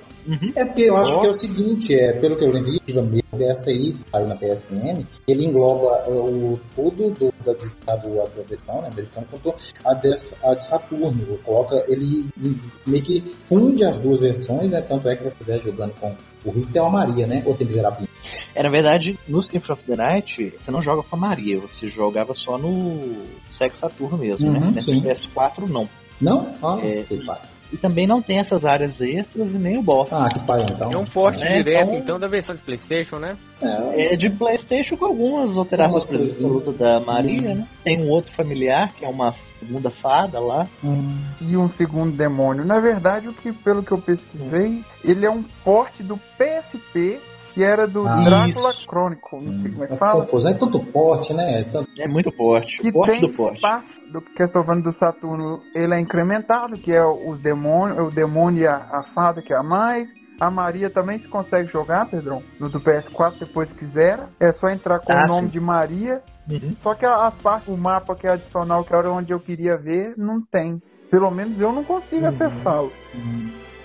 É porque eu acho Ó. que é o seguinte, é, pelo que eu lembro, mesmo dessa aí, aí na PSN, ele engloba é, o tudo do, da, da, do- da versão né, americana quanto a, dessa, a de Saturno. Coloca, ele meio que funde as duas versões, né? Tanto é que você estiver jogando com o Rick tem uma Maria, né? Ou tem que zerar a. É, na verdade, no Symphony of the Night, você não joga com a Maria, você jogava só no Sega Saturno mesmo, Uhum, né? Nessa sim. PS4 não. Não? Ah, É. que pai. E também não tem essas áreas extras e nem o boss. Ah, que pai então. É um porte É, direto, então- então, da versão de Playstation, né? É, É de Playstation com algumas alterações, por exemplo, a luta da Maria, né? Tem um outro familiar, que é uma segunda fada lá. e um segundo demônio. Na verdade, o que pelo que eu pesquisei, ele é um porte do PSP que era do Ah, Drácula isso. Chronicle, não sei como é que É, fala. é tanto porte, né? É tanto... É muito porte. Que porte tem do porte. parte do Castlevania do Saturno, ele é incrementado, que é os demônios, o demônio e a, a fada que é a mais. A Maria também se consegue jogar, Pedrão, no do PS4 depois quiser. É só entrar com Ah, o nome sim. de Maria. Uhum. Só que as partes, o mapa que é adicional, que era onde eu queria ver, não tem. Pelo menos eu não consigo acessá-lo.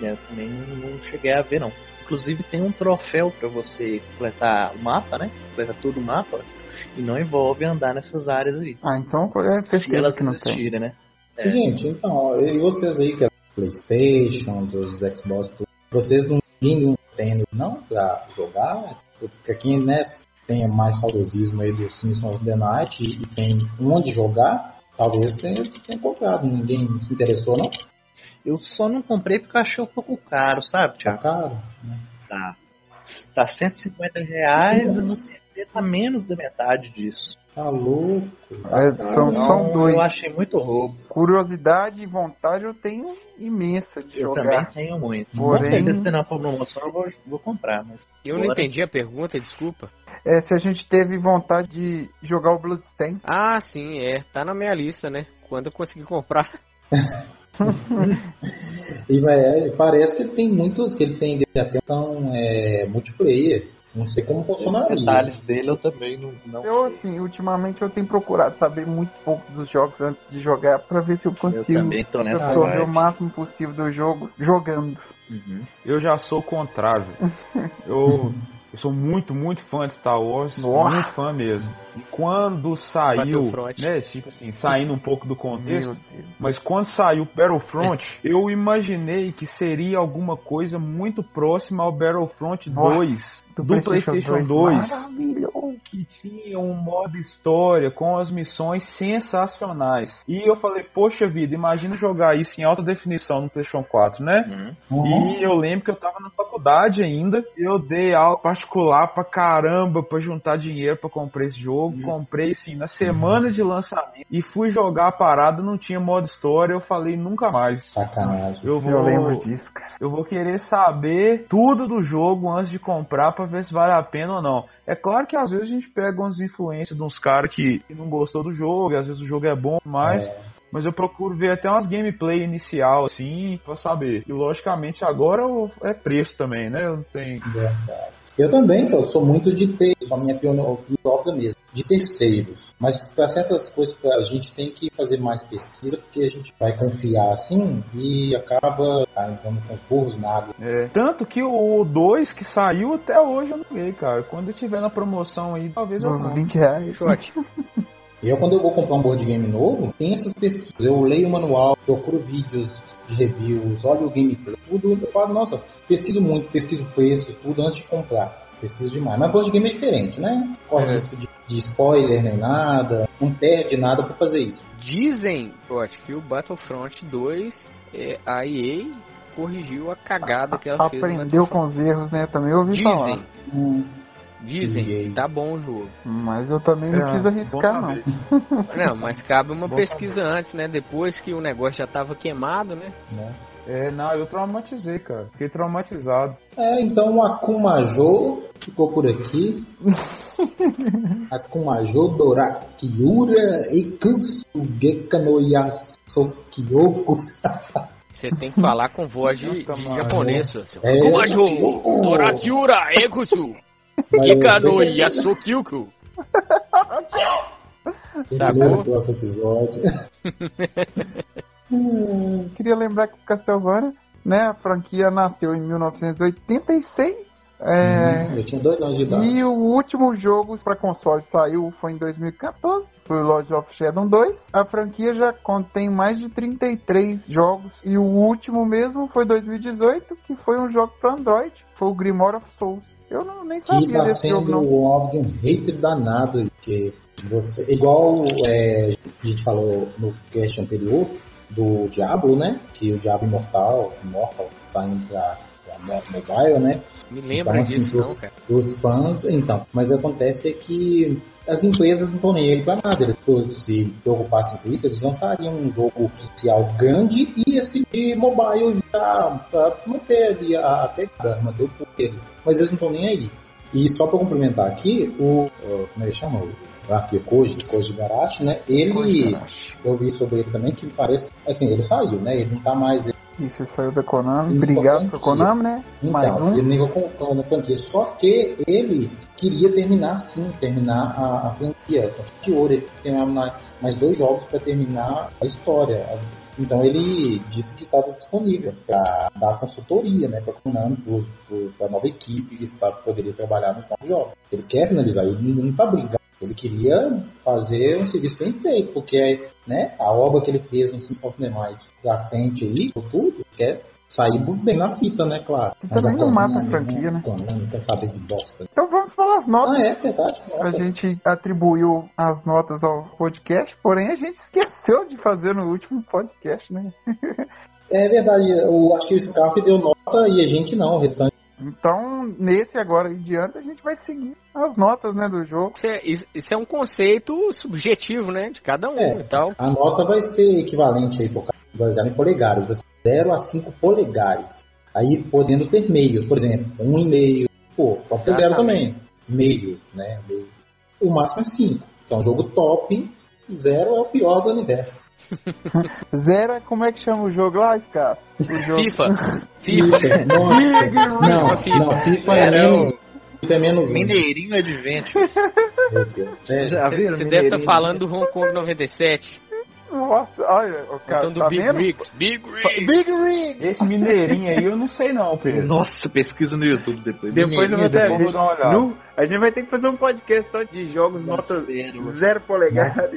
É, eu também não, não cheguei a ver, não. Inclusive tem um troféu pra você completar o mapa, né? Completar todo o mapa. E não envolve andar nessas áreas aí. Ah, então é certeza elas que não tem. existirem, né? É. Gente, então, ó, e vocês aí que é do Playstation, dos Xbox, tudo, vocês não têm Nintendo não pra jogar? Porque quem né, tem mais saudosismo aí do Simpsons of the Night e, e tem onde jogar, talvez tenha, tenha comprado. Ninguém se interessou, não? Eu só não comprei porque eu achei um pouco caro, sabe, Tá Thiago? caro? Tá. Tá 150 reais e no PC tá menos da metade disso. Tá louco. É, são, Então, são dois. Eu achei muito roubo. Curiosidade e vontade eu tenho imensa de Eu jogar. também tenho muito. Porém- Com certeza, se não for promoção, eu vou, vou comprar. Mas Eu não Agora- entendi a pergunta, desculpa. É, se a gente teve vontade de jogar o Bloodstain. Ah, sim, é. Tá na minha lista, né? Quando eu conseguir comprar. E é, parece que ele tem muitos, que ele tem atenção é, multiplayer. Não sei como os funcionaria. detalhes dele eu também não, não Eu, sei. assim, ultimamente eu tenho procurado saber muito pouco dos jogos antes de jogar pra ver se eu Eu consigo também tô nessa absorver o máximo possível do jogo jogando. Uhum. Eu já sou o contrário. Eu, eu sou muito, muito fã de Star Wars. Nossa. Muito fã mesmo. E quando saiu, né, tipo assim, saindo um pouco do contexto, mas quando saiu Battlefront, eu imaginei que seria alguma coisa muito próxima ao Battlefront Nossa, 2 do, PlayStation 2, Maravilhoso. que tinha um modo história com as missões sensacionais. E eu falei, poxa vida, imagina jogar isso em alta definição no PlayStation 4, né? Uhum. Uhum. E eu lembro que eu tava na faculdade ainda. Eu dei aula particular pra caramba pra juntar dinheiro pra comprar esse jogo. Comprei assim na semana de lançamento e fui jogar a parada, não tinha modo história. Eu falei nunca mais. Sacanagem. Eu vou, Eu lembro disso, cara. eu vou querer saber tudo do jogo antes de comprar pra ver se vale a pena ou não. É claro que às vezes a gente pega umas influências de uns caras que não gostou do jogo, e às vezes o jogo é bom, mas É. mas eu procuro ver até umas gameplay inicial, assim, pra saber. E logicamente agora é preço também, né? Eu não tenho. Verdade. Eu também, eu sou muito de ter, só minha opinião própria mesmo, de terceiros. Mas para certas coisas a gente tem que fazer mais pesquisa, porque a gente vai confiar assim e acaba tá, entrando com os burros na água. É. Tanto que o 2 que saiu até hoje eu não vi, cara. Quando tiver na promoção aí, talvez eu Uns compre. 20 reais. Shot. Eu, quando eu vou comprar um board game novo, tem essas pesquisas. Eu leio o manual, procuro vídeos de reviews, olho o gameplay, tudo. Eu falo, nossa, pesquiso muito, pesquiso preço, tudo antes de comprar. Pesquiso demais. Mas board game é diferente, né? Corre É. risco de, de spoiler nem nada, não perde nada pra fazer isso. Dizem, Shot, que o Battlefront 2, é, a EA corrigiu a cagada que ela fez. no Aprendeu com os erros, né? Também ouvi Dizem, falar. Hum, dizem EA. que tá bom o jogo. mas eu também não É, quis bom arriscar, não. saber. Não, mas cabe uma Bom pesquisa antes, né? Depois que o negócio já tava queimado, né? Né? É, não, eu traumatizei, cara. Fiquei traumatizado. É, então o Akumajo ficou por aqui. Akumajo Dorakiura Ikutsugeka no Yasokyoku. Você tem que falar com voz de, de japonês, seu. É. Kumajo, Dorakiura, Ekusu, Yasukyuku. Continua no Sacou? próximo episódio. Hum, queria lembrar que o Castlevania, né, a franquia nasceu em 1986. É, Eu tinha dois anos de idade. E o último jogo para console saiu foi em 2014, foi o Lord of Shadow 2. A franquia já contém mais de 33 jogos e o último mesmo foi 2018, que foi um jogo para Android, foi o Grimoire of Souls. Eu não, nem que sabia tá desse jogo sendo não. o de um hater danado porque você, igual é, a gente falou no cast anterior do Diablo, né? Que o Diablo Imortal, Immortal saindo pra, pra mo- mobile, né? Me lembra Então, assim, disso, pros- não, cara. Os fãs, então, mas acontece é que as empresas não estão nem aí pra nada. Eles se preocupassem com isso, eles lançariam um jogo oficial grande e esse de mobile já pra manter ali a, a pegada, manter o poder. Mas eles não estão nem aí. E só para complementar aqui, o, o- como ele chama? O aqui, o Koji, Koji Garashi, né? Ele, eu vi sobre ele também que parece, assim, ele saiu, né? Ele não tá mais Isso ele saiu da Konami. Obrigado pra Konami, né? Mais Então, um. ele negou com, com a franquia. Só que ele queria terminar sim, terminar a, a franquia. De ouro, ele tem mais, mais dois jogos para terminar a história. Então ele disse que estava disponível para dar consultoria né, para Konami, para a nova equipe que está, poderia trabalhar nos novos jogos. Ele quer finalizar, ele não está brigando. Ele queria fazer um serviço bem feito, porque né, a obra que ele fez no Symphony of the Night pra frente aí, tudo, quer sair muito bem na fita, né, claro. Também não mata a franquia, né? Konami não quer saber de bosta. Então vamos falar as notas. Ah, é verdade. A gente atribuiu as notas ao podcast, porém a gente esqueceu de fazer no último podcast, né? É verdade, o, acho que o Scarf deu nota e a gente não, o restante. Então, nesse agora em diante, a gente vai seguir as notas, né, do jogo. Isso é, isso- é um conceito subjetivo, né? De cada um É. e tal. A nota vai ser equivalente aí, por causa- baseado em polegares, vai ser 0 a 5 polegares. Aí podendo ter meios, por exemplo, 1,5, pô, pode ser 0 Exatamente. também. Meio, né? Meio. O máximo é 5, que é um jogo top, 0 é o pior do universo. Zero, é- como é que chama o jogo lá, Scar? O jogo- FIFA. FIFA. FIFA. Nossa. Big Não, não, FIFA é Era menos. FIFA é menos. Mineirinho Adventures. Meu Deus. É, Já viram? Você deve estar Mineirinho? falando do Hong Kong 97. Nossa, olha, o cara Então do tá Big vendo? Rigs. Big Rigs. Big Rig! Esse mineirinho aí eu não sei não, Pedro. Nossa, pesquisa no YouTube depois. Depois eu vou dar uma olhada. Nu, A gente vai ter que fazer um podcast só de jogos nota zero polegadas.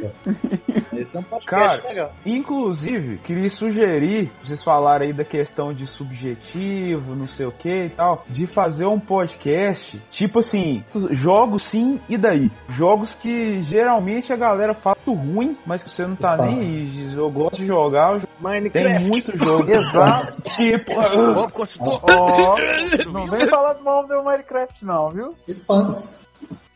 Esse é um podcast Cara, legal. inclusive, queria sugerir, vocês falaram aí da questão de subjetivo, não sei o que e tal, de fazer um podcast, tipo assim, jogos sim e daí. Jogos que geralmente a galera fala muito ruim, mas que você não tá nem aí. Eu gosto de jogar, jogo. tem muito jogo. Exato. tipo. Ó, não vem falar do mal do Minecraft não, viu? Spans.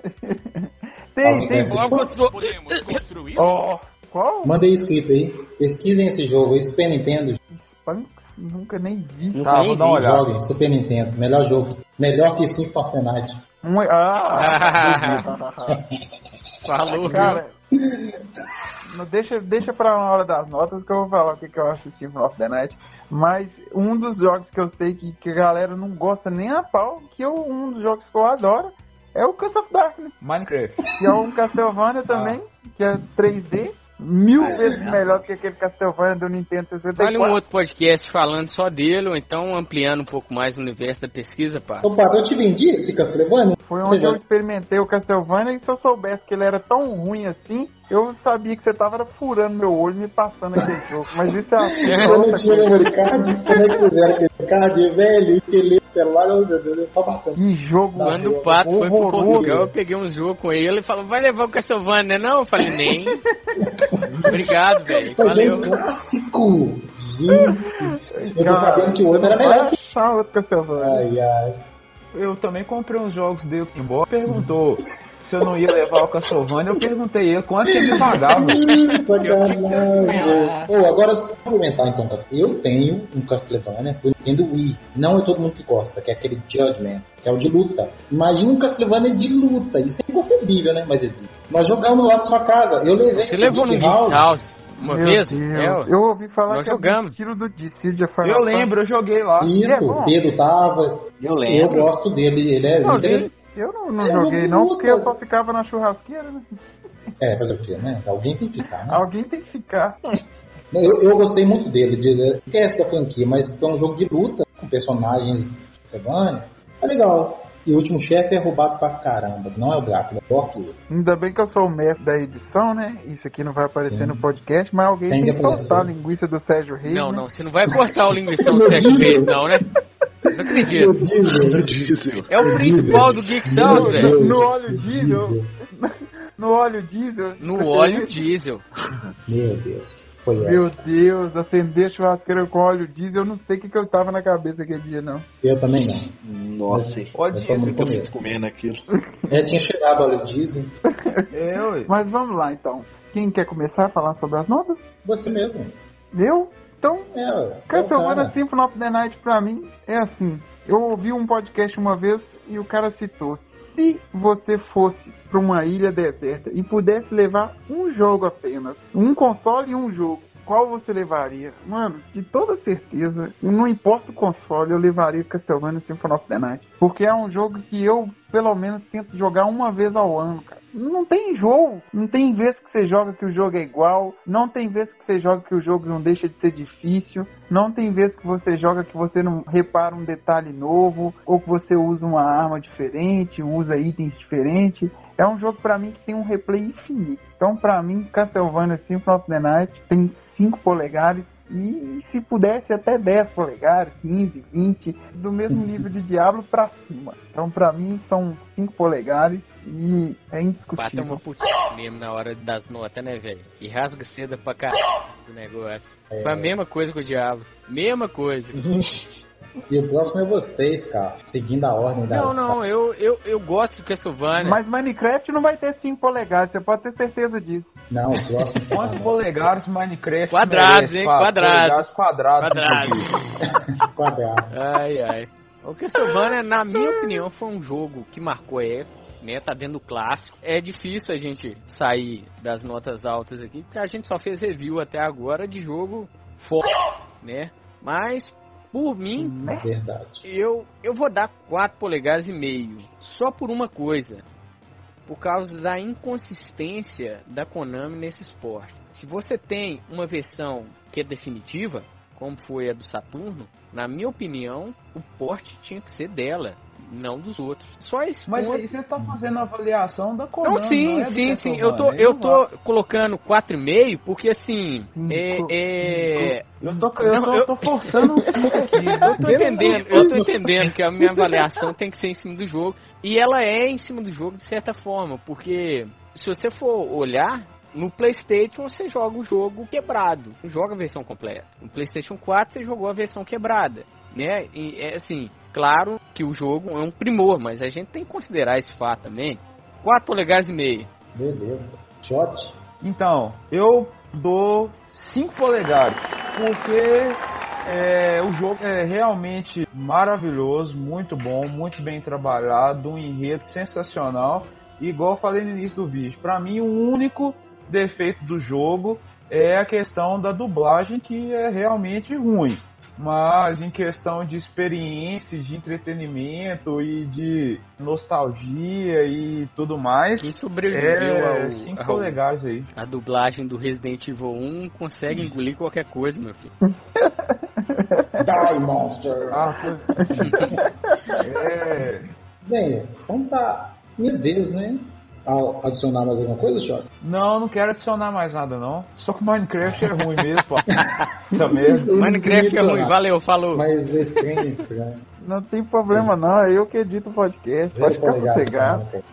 Tem, tem. consultor. Podemos construir? Ó, qual? Mandei escrito aí. Pesquisem esse jogo Super Nintendo. Spunk? Nunca nem vi. Tá, vou dar uma olhada. Joguem, Super Nintendo. Melhor jogo. Melhor que the Night. Um, ah! Falou, Cara, não deixa, deixa pra uma hora das notas que eu vou falar o que, que eu acho de Symphony of the Night. Mas um dos jogos que eu sei que, que a galera não gosta nem a pau, que eu, um dos jogos que eu adoro, é o Curse of Darkness. Minecraft. Que é um Castlevania também, que é 3D. Mil vezes melhor do que aquele Castlevania do Nintendo 64. Vale um outro podcast falando só dele, ou então ampliando um pouco mais o universo da pesquisa, pá. Ô, Pato, eu te vendi esse Castlevania? Foi onde eu experimentei o Castlevania e se eu soubesse que ele era tão ruim assim, eu sabia que você tava furando meu olho e me passando aquele jogo. Mas isso é Eu não tinha coisa. memory card. Como é que vocês eram aquele card velho, celular? Oh, meu Deus, é só bacana. Que jogo Quando o Pato foi pro. Portugal, eu peguei um jogo com ele e falou, vai levar o Castlevania, não? Eu falei, nem. Obrigado, velho. Valeu. um clássico. Gente, eu tô sabendo que o outro era melhor que achar outro Castlevania. Ai, ai. Eu também comprei uns jogos dele embora. Perguntou se eu não ia levar o Castlevania. Eu perguntei ele quanto que ele pagava. Pô, agora, se complementar então, eu tenho um Castlevania pro Nintendo Wii. Não é todo mundo que gosta, que é aquele Judgment, que é o de luta. Imagina um Castlevania de luta. Isso é inconcebível, né? Mas existe. Nós jogamos lá na sua casa. Eu levei Você levou no House. House uma Meu vez? Deus. É, eu ouvi falar nós que é jogamos. o estilo do Dissidia Eu lembro, eu joguei lá. É Isso, bom? o Pedro tava. Eu Eu lembro. gosto dele, ele é. Não, ele- Eu não, não É, joguei não, porque eu só ficava na churrasqueira, né? É, fazer o quê, né? Alguém tem que ficar, né? Alguém tem que ficar. Eu, eu gostei muito dele, de, esquece da franquia, mas foi um jogo de luta com personagens de Castlevania. É legal. E o último chefe é roubado pra caramba. Não é o Drácula, é ele. Ainda bem que eu sou o mestre da edição, né? Isso aqui não vai aparecer Sim. no podcast, mas alguém Tem tem, que cortar a linguiça do Sérgio Reis. Não, né? não, você não vai cortar o linguição do Sérgio Reis, não, né? Não acredito. diesel. É o principal do Geeks House, velho. No óleo diesel. No óleo diesel. No óleo diesel. Meu Deus. Foi ela. Meu Deus, acender churrasqueira com óleo diesel, eu não sei o que, que eu tava na cabeça aquele dia, não. Eu também não. Nossa, Pode Eu tomo ir, no começo. comendo aquilo. É, tinha chegado óleo diesel. É, ué. Mas vamos lá então. Quem quer começar a falar sobre as notas? Você mesmo. Eu? Então, É. É Castlevania. Symphony of the Night pra mim é assim. Eu ouvi um podcast uma vez e o cara citou se você fosse para uma ilha deserta e pudesse levar um jogo apenas, um console e um jogo, qual você levaria? Mano, de toda certeza, não importa o console, eu levaria Castlevania Symphony of the Night. Porque é um jogo que eu, pelo menos, tento jogar uma vez ao ano, cara. Não tem jogo. Não tem vez que você joga que o jogo é igual. Não tem vez que você joga que o jogo não deixa de ser difícil. Não tem vez que você joga que você não repara um detalhe novo. Ou que você usa uma arma diferente, usa itens diferentes. É um jogo para mim que tem um replay infinito. Então, para mim, Castlevania Symphony of the Night tem 5 polegares e se pudesse até 10 polegares, 15, 20, do mesmo nível de Diablo para cima. Então para mim são 5 polegares e é indiscutível. Bata uma putinha mesmo na hora das notas, né, velho? E rasga seda pra caralho do negócio. É. Foi a mesma coisa com o Diablo. Mesma coisa. E o próximo é vocês, cara. Seguindo a ordem da. Não, não, eu, eu, eu gosto do Castlevania. Mas Minecraft não vai ter 5 polegares, você pode ter certeza disso. Não, o próximo. Quantos polegares Minecraft Quadrados, merece? hein? Qua- Quadrados. Quadrados, quadrados. Quadrados. Quadrado. Ai, ai. O Castlevania, na minha opinião, foi um jogo que marcou a época. Né, tá dentro do clássico. É difícil a gente sair das notas altas aqui, porque a gente só fez review até agora de jogo forte, né? Mas por mim, É verdade. eu eu vou dar 4 polegadas e meio, só por uma coisa. Por causa da inconsistência da Konami nesse esporte. Se você tem uma versão que é definitiva, como foi a do Saturno, na minha opinião, o porte tinha que ser dela, não dos outros. Só esse Mas aí você tá fazendo a avaliação da Konami, não, sim, não é sim, sim. Eu tô, eu tô colocando 4,5 porque assim. É, é... Eu tô, eu Não, tô, eu- tô forçando um 5 aqui. Eu tô entendendo, eu tô entendendo que a minha avaliação tem que ser em cima do jogo. E ela é em cima do jogo de certa forma, porque se você for olhar, no Playstation você joga o jogo quebrado, não joga a versão completa. No Playstation 4 você jogou a versão quebrada, né? E é assim, claro que o jogo é um primor, mas a gente tem que considerar esse fato também. 4 polegadas e meio. Beleza. Shot. Então, eu dou 5 polegadas, porque é, o jogo é realmente maravilhoso, muito bom, muito bem trabalhado, um enredo sensacional. E igual eu falei no início do vídeo, pra mim o único defeito do jogo é a questão da dublagem que é realmente ruim. Mas em questão de experiência, de entretenimento e de nostalgia e tudo mais, Quem sobreviveu é ao, 5 ao- polegadas aí. a dublagem do Resident Evil 1 consegue engolir qualquer coisa, meu filho. Die Monster. Ah, é. Bem, então tá. Minha vez, né? Adicionar mais alguma coisa, Shot? Não, não quero adicionar mais nada não. Só que Minecraft é ruim mesmo, pô. Essa mesmo. Minecraft é ruim, valeu, falou. Mas esse trem é estranho. Não tem problema não, é eu que edito o podcast, pode ficar Zero sossegado. polegadas,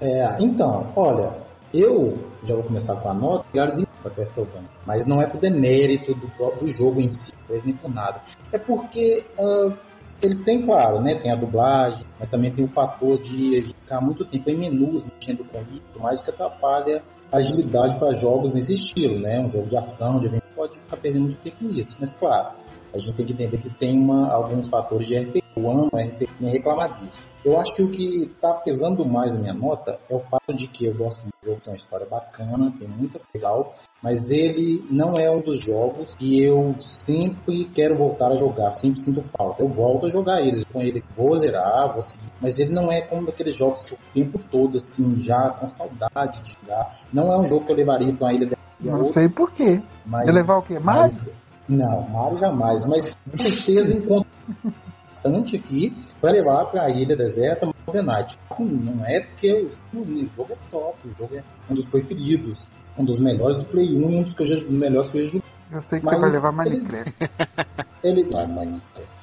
É, então, olha, eu já vou começar com a nota lugarzinho para Castlevania, mas não é por demérito do próprio jogo em si, coisa nem por nada. É porque ah, ele tem, claro, né, tem a dublagem, mas também tem o fator de ficar muito tempo em menus, mexendo com isso, mais que atrapalha a agilidade para jogos nesse estilo, né? Um jogo de ação, de evento, pode ficar perdendo muito tempo nisso. Mas claro, a gente tem que entender que tem uma, alguns fatores de RPG. Eu amo RPG, nem reclamar disso. Eu acho que o que está pesando mais a minha nota é o fato de que eu gosto do jogo, tem uma história bacana, tem muita legal, mas ele não é um dos jogos que eu sempre quero voltar a jogar, sempre sinto falta. Eu volto a jogar eles, com ele vou zerar, vou seguir, mas ele não é como daqueles jogos que eu o tempo todo, assim, já com saudade de jogar. Não é um jogo que eu levaria para uma ilha de Não sei por quê. mas, Eu levar o quê? Mario? mas- não, Mario jamais. Mas com certeza encontro bastante aqui para levar para a ilha deserta Night. Não é porque o, jogo é top, o jogo é um dos preferidos, um dos melhores do Play 1 e um dos, que eu já, dos melhores que eu já joguei. Eu sei que Mas você vai levar ele- Minecraft. Ele tá Minecraft.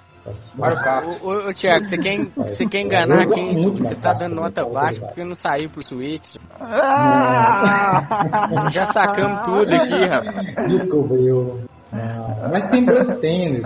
Mario Kart. Ô, ô, ô, Thiago, você quer, você quer enganar quem você tá dando nota baixa porque não saiu pro Switch? Ah! Já sacamos tudo aqui, rapaz. Descobriu. Ah, mas tem Blood Tênis,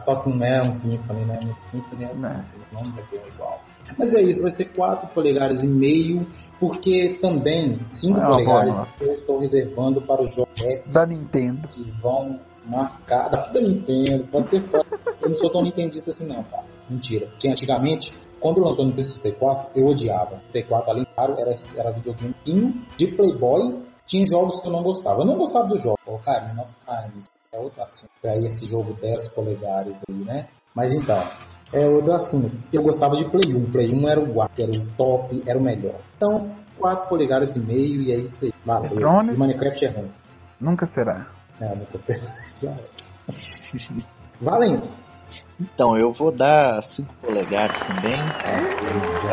só que não é um Symphony, né? Um Symphony é um Symphony, não vai ter um igual. Mas é isso, vai ser 4 polegadas e meio, porque também 5 Ah, polegadas boa. eu estou reservando para os jogos Da Nintendo. que vão marcar. Daqui da Nintendo, pode ser foda. Eu não sou tão nintendista assim não, tá? Mentira. Porque antigamente quando lançou no PlayStation 4, eu odiava. O 4 além claro, era, era videogame de Playboy, tinha jogos que eu não gostava. Eu não gostava do jogo. Oh, cara, of Times é outro assunto. Pra esse jogo 10 polegares aí, né? Mas então, é outro assunto. Eu gostava de Play 1. Play 1 era o guarda, era o top, era o melhor. Então, 4 polegadas e meio e é isso aí. Valeu. E Minecraft é ruim. Nunca será. É, nunca será. Já Valens. Então, eu vou dar 5 polegadas também. É,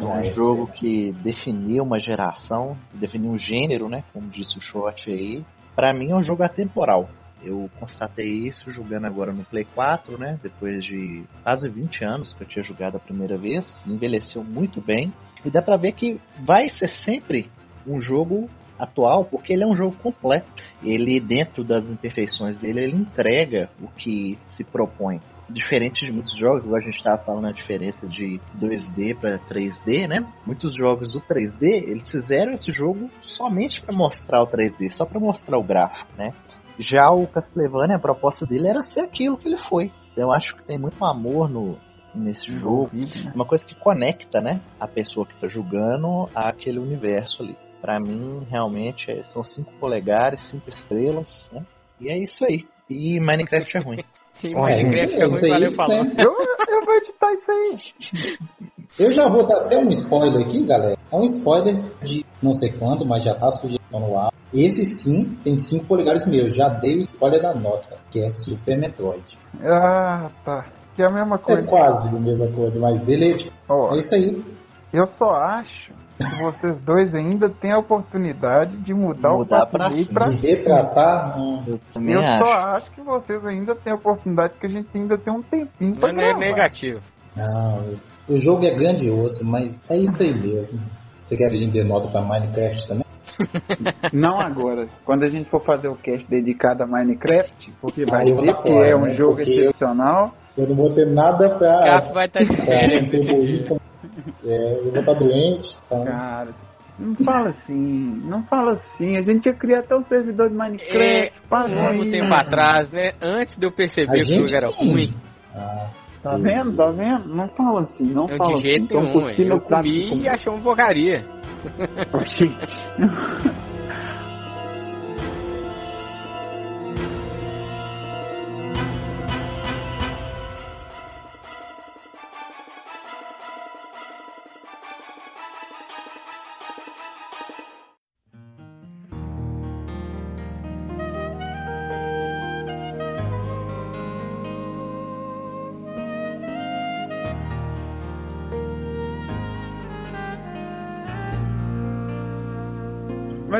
é um, um jogo que definiu uma geração, definiu um gênero, né? Como disse o Short aí. Pra mim é um jogo atemporal. Eu constatei isso jogando agora no Play 4, né? Depois de quase 20 anos que eu tinha jogado a primeira vez. Envelheceu muito bem. E dá pra ver que vai ser sempre um jogo atual, porque ele é um jogo completo. Ele, dentro das imperfeições dele, ele entrega o que se propõe. Diferente de muitos jogos, igual a gente estava falando a diferença de 2D para 3D, né? Muitos jogos do 3D, eles fizeram esse jogo somente para mostrar o 3D, só para mostrar o gráfico, né? Já o Castlevania, a proposta dele era ser aquilo que ele foi. Eu acho que tem muito amor no, nesse jogo. Né? Uma coisa que conecta, né? A pessoa que está jogando àquele universo ali. Para mim, realmente, é, são 5 polegares, 5 estrelas, né? E é isso aí. E Minecraft é ruim. Sim, Minecraft é, é ruim, valeu, falou. Né? Eu, eu vou editar isso aí. Eu já vou dar até um spoiler aqui, galera. É um spoiler de não sei quanto, mas já tá sugestão no ar. Esse sim tem 5 polegares meus. Já dei o spoiler da nota, que é Super Metroid. Ah, tá. Que é a mesma coisa. É quase a mesma coisa, mas ele é, oh, é isso aí. Eu só acho que vocês dois ainda têm a oportunidade de mudar, mudar o papo pra, de retratar. Eu, eu acho. só acho que vocês ainda têm a oportunidade que a gente ainda tem um tempinho pra Não é negativo. Não, o jogo é grandioso, mas é isso aí mesmo. Você quer vender nota pra Minecraft também? Não agora. Quando a gente for fazer o cast dedicado a Minecraft, porque vai ah, ver que é um né? jogo porque excepcional. Eu não vou ter nada pra. Caso vai estar tá de férias. É, eu vou estar tá doente. Então... Cara, não fala assim, não fala assim. A gente ia criar até um servidor de Minecraft. É, muito tempo atrás, né? Antes de eu perceber que o jogo era ruim. Ah, tá vendo? Tá vendo? Não fala assim, não eu fala de jeito assim. nenhum. Eu comi e achei uma porcaria.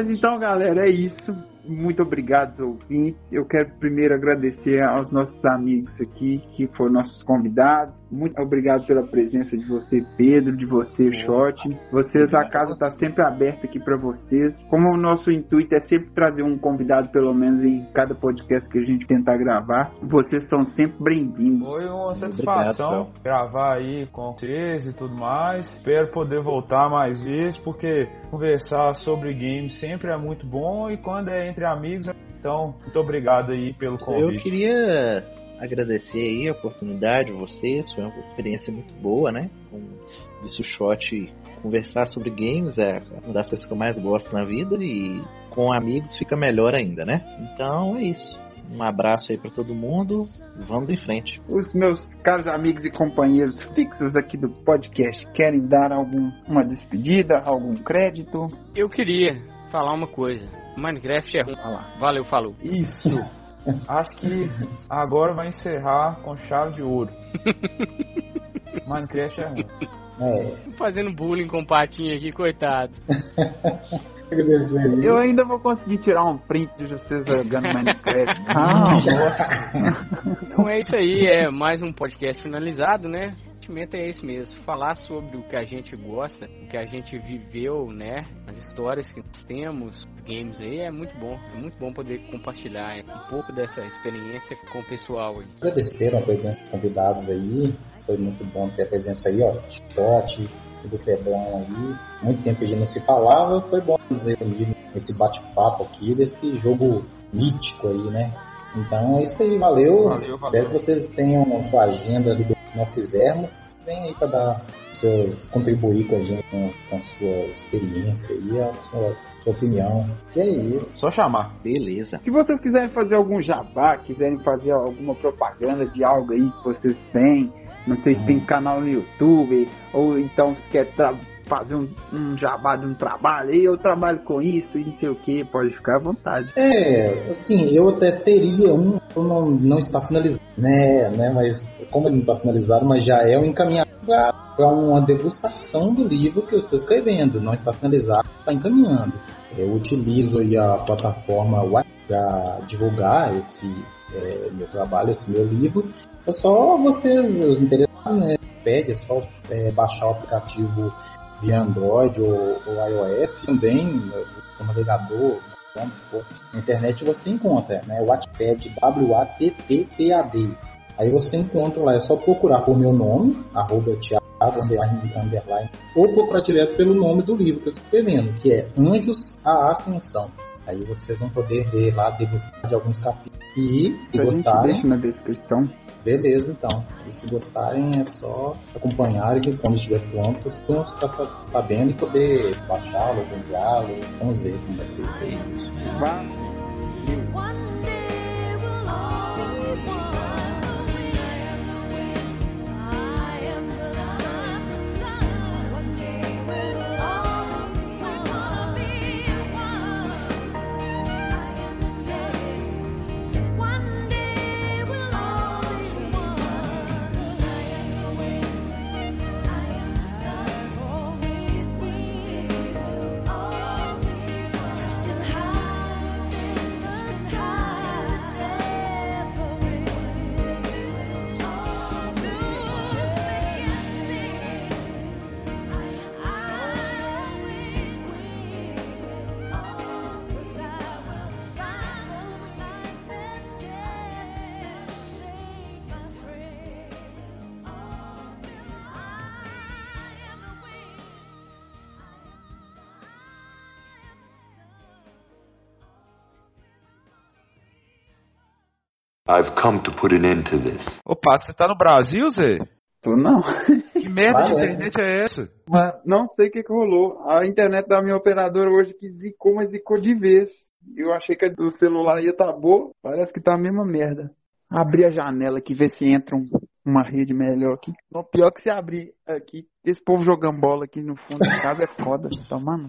Mas então, galera, é isso. Muito obrigado, ouvintes. Eu quero primeiro agradecer aos nossos amigos aqui, que foram nossos convidados. Muito obrigado pela presença de você, Pedro, de você, Shot. Vocês, a casa está sempre aberta aqui para vocês. Como o nosso intuito é sempre trazer um convidado, pelo menos em cada podcast que a gente tentar gravar, vocês são sempre bem-vindos. Foi uma satisfação obrigado, gravar aí com vocês e tudo mais. Espero poder voltar mais vezes, porque conversar sobre games sempre é muito bom e quando é entre amigos. Então, muito obrigado aí pelo convite. Eu queria agradecer aí a oportunidade, vocês, foi uma experiência muito boa, né? Com isso shot conversar sobre games é uma das coisas que eu mais gosto na vida e com amigos fica melhor ainda, né? Então é isso. Um abraço aí para todo mundo. Vamos em frente. Os meus caros amigos e companheiros fixos aqui do podcast querem dar algum uma despedida, algum crédito? Eu queria falar uma coisa. Minecraft é ruim. Valeu, falou. Isso. Acho que agora vai encerrar com chave de ouro. Minecraft é ruim. É. Fazendo bullying com o patinho aqui, coitado. Eu ainda vou conseguir tirar um print de vocês jogando Minecraft. Ah, então é isso aí, é mais um podcast finalizado, né? O sentimento é esse mesmo, falar sobre o que a gente gosta, o que a gente viveu, né? As histórias que nós temos, os games aí, é muito bom. É muito bom poder compartilhar um pouco dessa experiência com o pessoal aí. Agradeceram a presença dos convidados aí, foi muito bom ter a presença aí, ó, Shot, do Febrão aí. Muito tempo que a gente não se falava, foi bom nos reunir nesse bate-papo aqui desse jogo mítico aí, né? Então é isso aí, valeu. valeu, valeu. Espero que vocês tenham a sua agenda ali do que nós fizermos. vem aí para dar seus, contribuir com a gente com, com a sua experiência e a sua, sua opinião. E é isso. Só chamar. Beleza. Se vocês quiserem fazer algum jabá, quiserem fazer alguma propaganda de algo aí que vocês têm, não sei se tem canal no YouTube, ou então se quer fazer um, um jabá de um trabalho, e eu trabalho com isso e não sei o que, pode ficar à vontade. É, assim, eu até teria um, não, não está finalizado, né, né, mas como ele não está finalizado, mas já é um encaminhamento para uma degustação do livro que eu estou escrevendo, não está finalizado, está encaminhando. Eu utilizo a plataforma para divulgar esse é, meu trabalho, esse meu livro. É só vocês, os interessados, né, pede, é só é, baixar o aplicativo via Android ou, ou iOS, também no navegador, onde for, na internet você encontra, né? Wattpad, W-A-T-T-P-A-D. Aí você encontra lá, é só procurar por meu nome, arroba Thiago, underline, underline, ou procurar direto pelo nome do livro que eu estou escrevendo, que é Anjos à Ascensão. Aí vocês vão poder ver lá, degustar de alguns capítulos. E se a gente gostarem, deixa na descrição. beleza então. E se gostarem é só acompanhar que quando estiver pronto, vocês vão ficar sa- sabendo e poder baixá-lo, enviá-lo. Vamos ver como vai ser isso aí. I've come to put an end to this. Ô, Pato, você tá no Brasil, Zé? Tô não. Que merda de internet é essa? Mas não sei o que, que rolou. A internet da minha operadora hoje que zicou, mas zicou de vez. Eu achei que a do celular ia tá boa. Parece que tá a mesma merda. Abri a janela aqui, ver se entra um- uma rede melhor aqui. Não, pior que se abrir aqui. Esse povo jogando bola aqui no fundo da casa é foda. Tá, mano?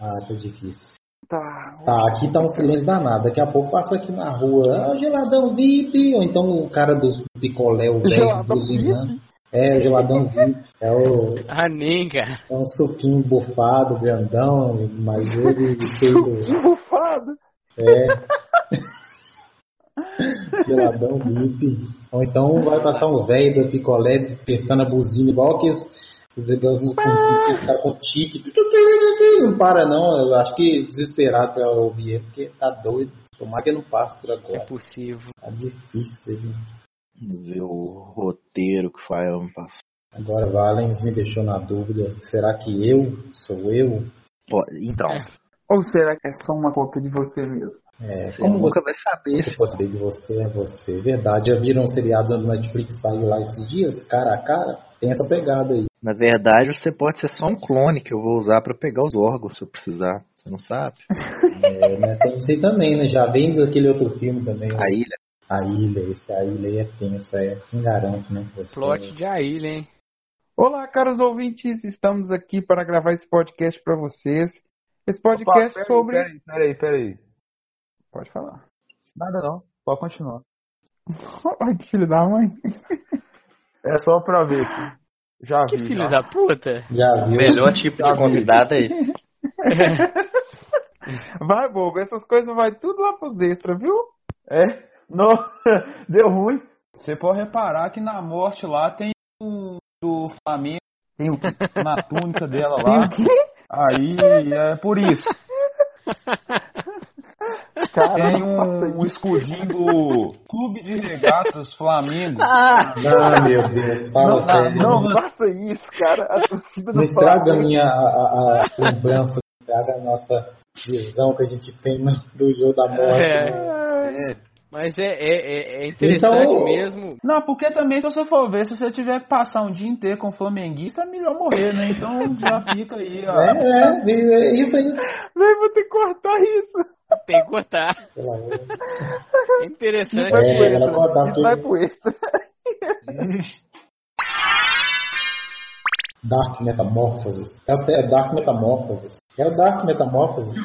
Ah, tá difícil. Tá. Tá, aqui tá um silêncio danado. Daqui a pouco passa aqui na rua, ah, geladão VIP, ou então o cara dos picolé, o velho buzinando. É, o geladão VIP. É o Ah, nem, cara. é um suquinho bufado, grandão, mas ele feito. Bufado. É. Geladão VIP. Ou então vai passar um velho do picolé apertando a buzina, igual que os os caras com tique. Não para não, eu acho que desesperado pra ouvir ele, porque tá doido. Tomara que ele não passe por agora. É possível. Tá difícil. Ele... Vamos ver o roteiro que o Fael passou. Agora Valens me deixou na dúvida. Será que eu sou eu? Ó, Então, Ou será que é só uma cópia de você mesmo? É, você como nunca você vai saber. Você pode saber de você é você. Verdade, já viram um seriado no Netflix saiu lá esses dias, cara a cara? Tem essa pegada aí. Na verdade, você pode ser só um clone que eu vou usar pra pegar os órgãos se eu precisar. Você não sabe? É, né, tem isso aí também, né? Já vem daquele outro filme também. A ilha. A ilha, esse a ilha aí é tensa, é. Quem garante, né? Você... Plot de a ilha, hein? Olá, caros ouvintes, estamos aqui para gravar esse podcast para vocês. Esse podcast Opa, peraí, sobre. Peraí, peraí, peraí. Pode falar. Nada não. Pode continuar. Ai, que filho da mãe. É só pra ver aqui. Já Que vi. filho já. da puta. Já viu? Melhor tipo de convidado é esse. Vai, bobo, essas coisas vai tudo lá pros extras, viu? É? Não, deu ruim. Você pode reparar que na morte lá tem o do Flamengo, tem o na túnica dela lá. Aí é por isso. Cara, tem um, um escudinho do Clube de Regatas Flamengo. Ah, ah meu Deus, fala sério. Não, não faça isso, cara. A torcida não estraga a minha lembrança, estraga a nossa visão que a gente tem do jogo da morte. É. Né? é. Mas é, é, é, é interessante então, mesmo. Não, porque também se você for ver, se você tiver que passar um dia inteiro com flamenguista, é melhor morrer, né? Então já fica aí, ó. É, é, é isso aí. Vem, vou ter que cortar isso. Pegou, tá? É interessante. É, Isso vai pro extra. Dark Metamorphoses. É, é, é o Dark Metamorphoses. É o Dark Metamorphoses.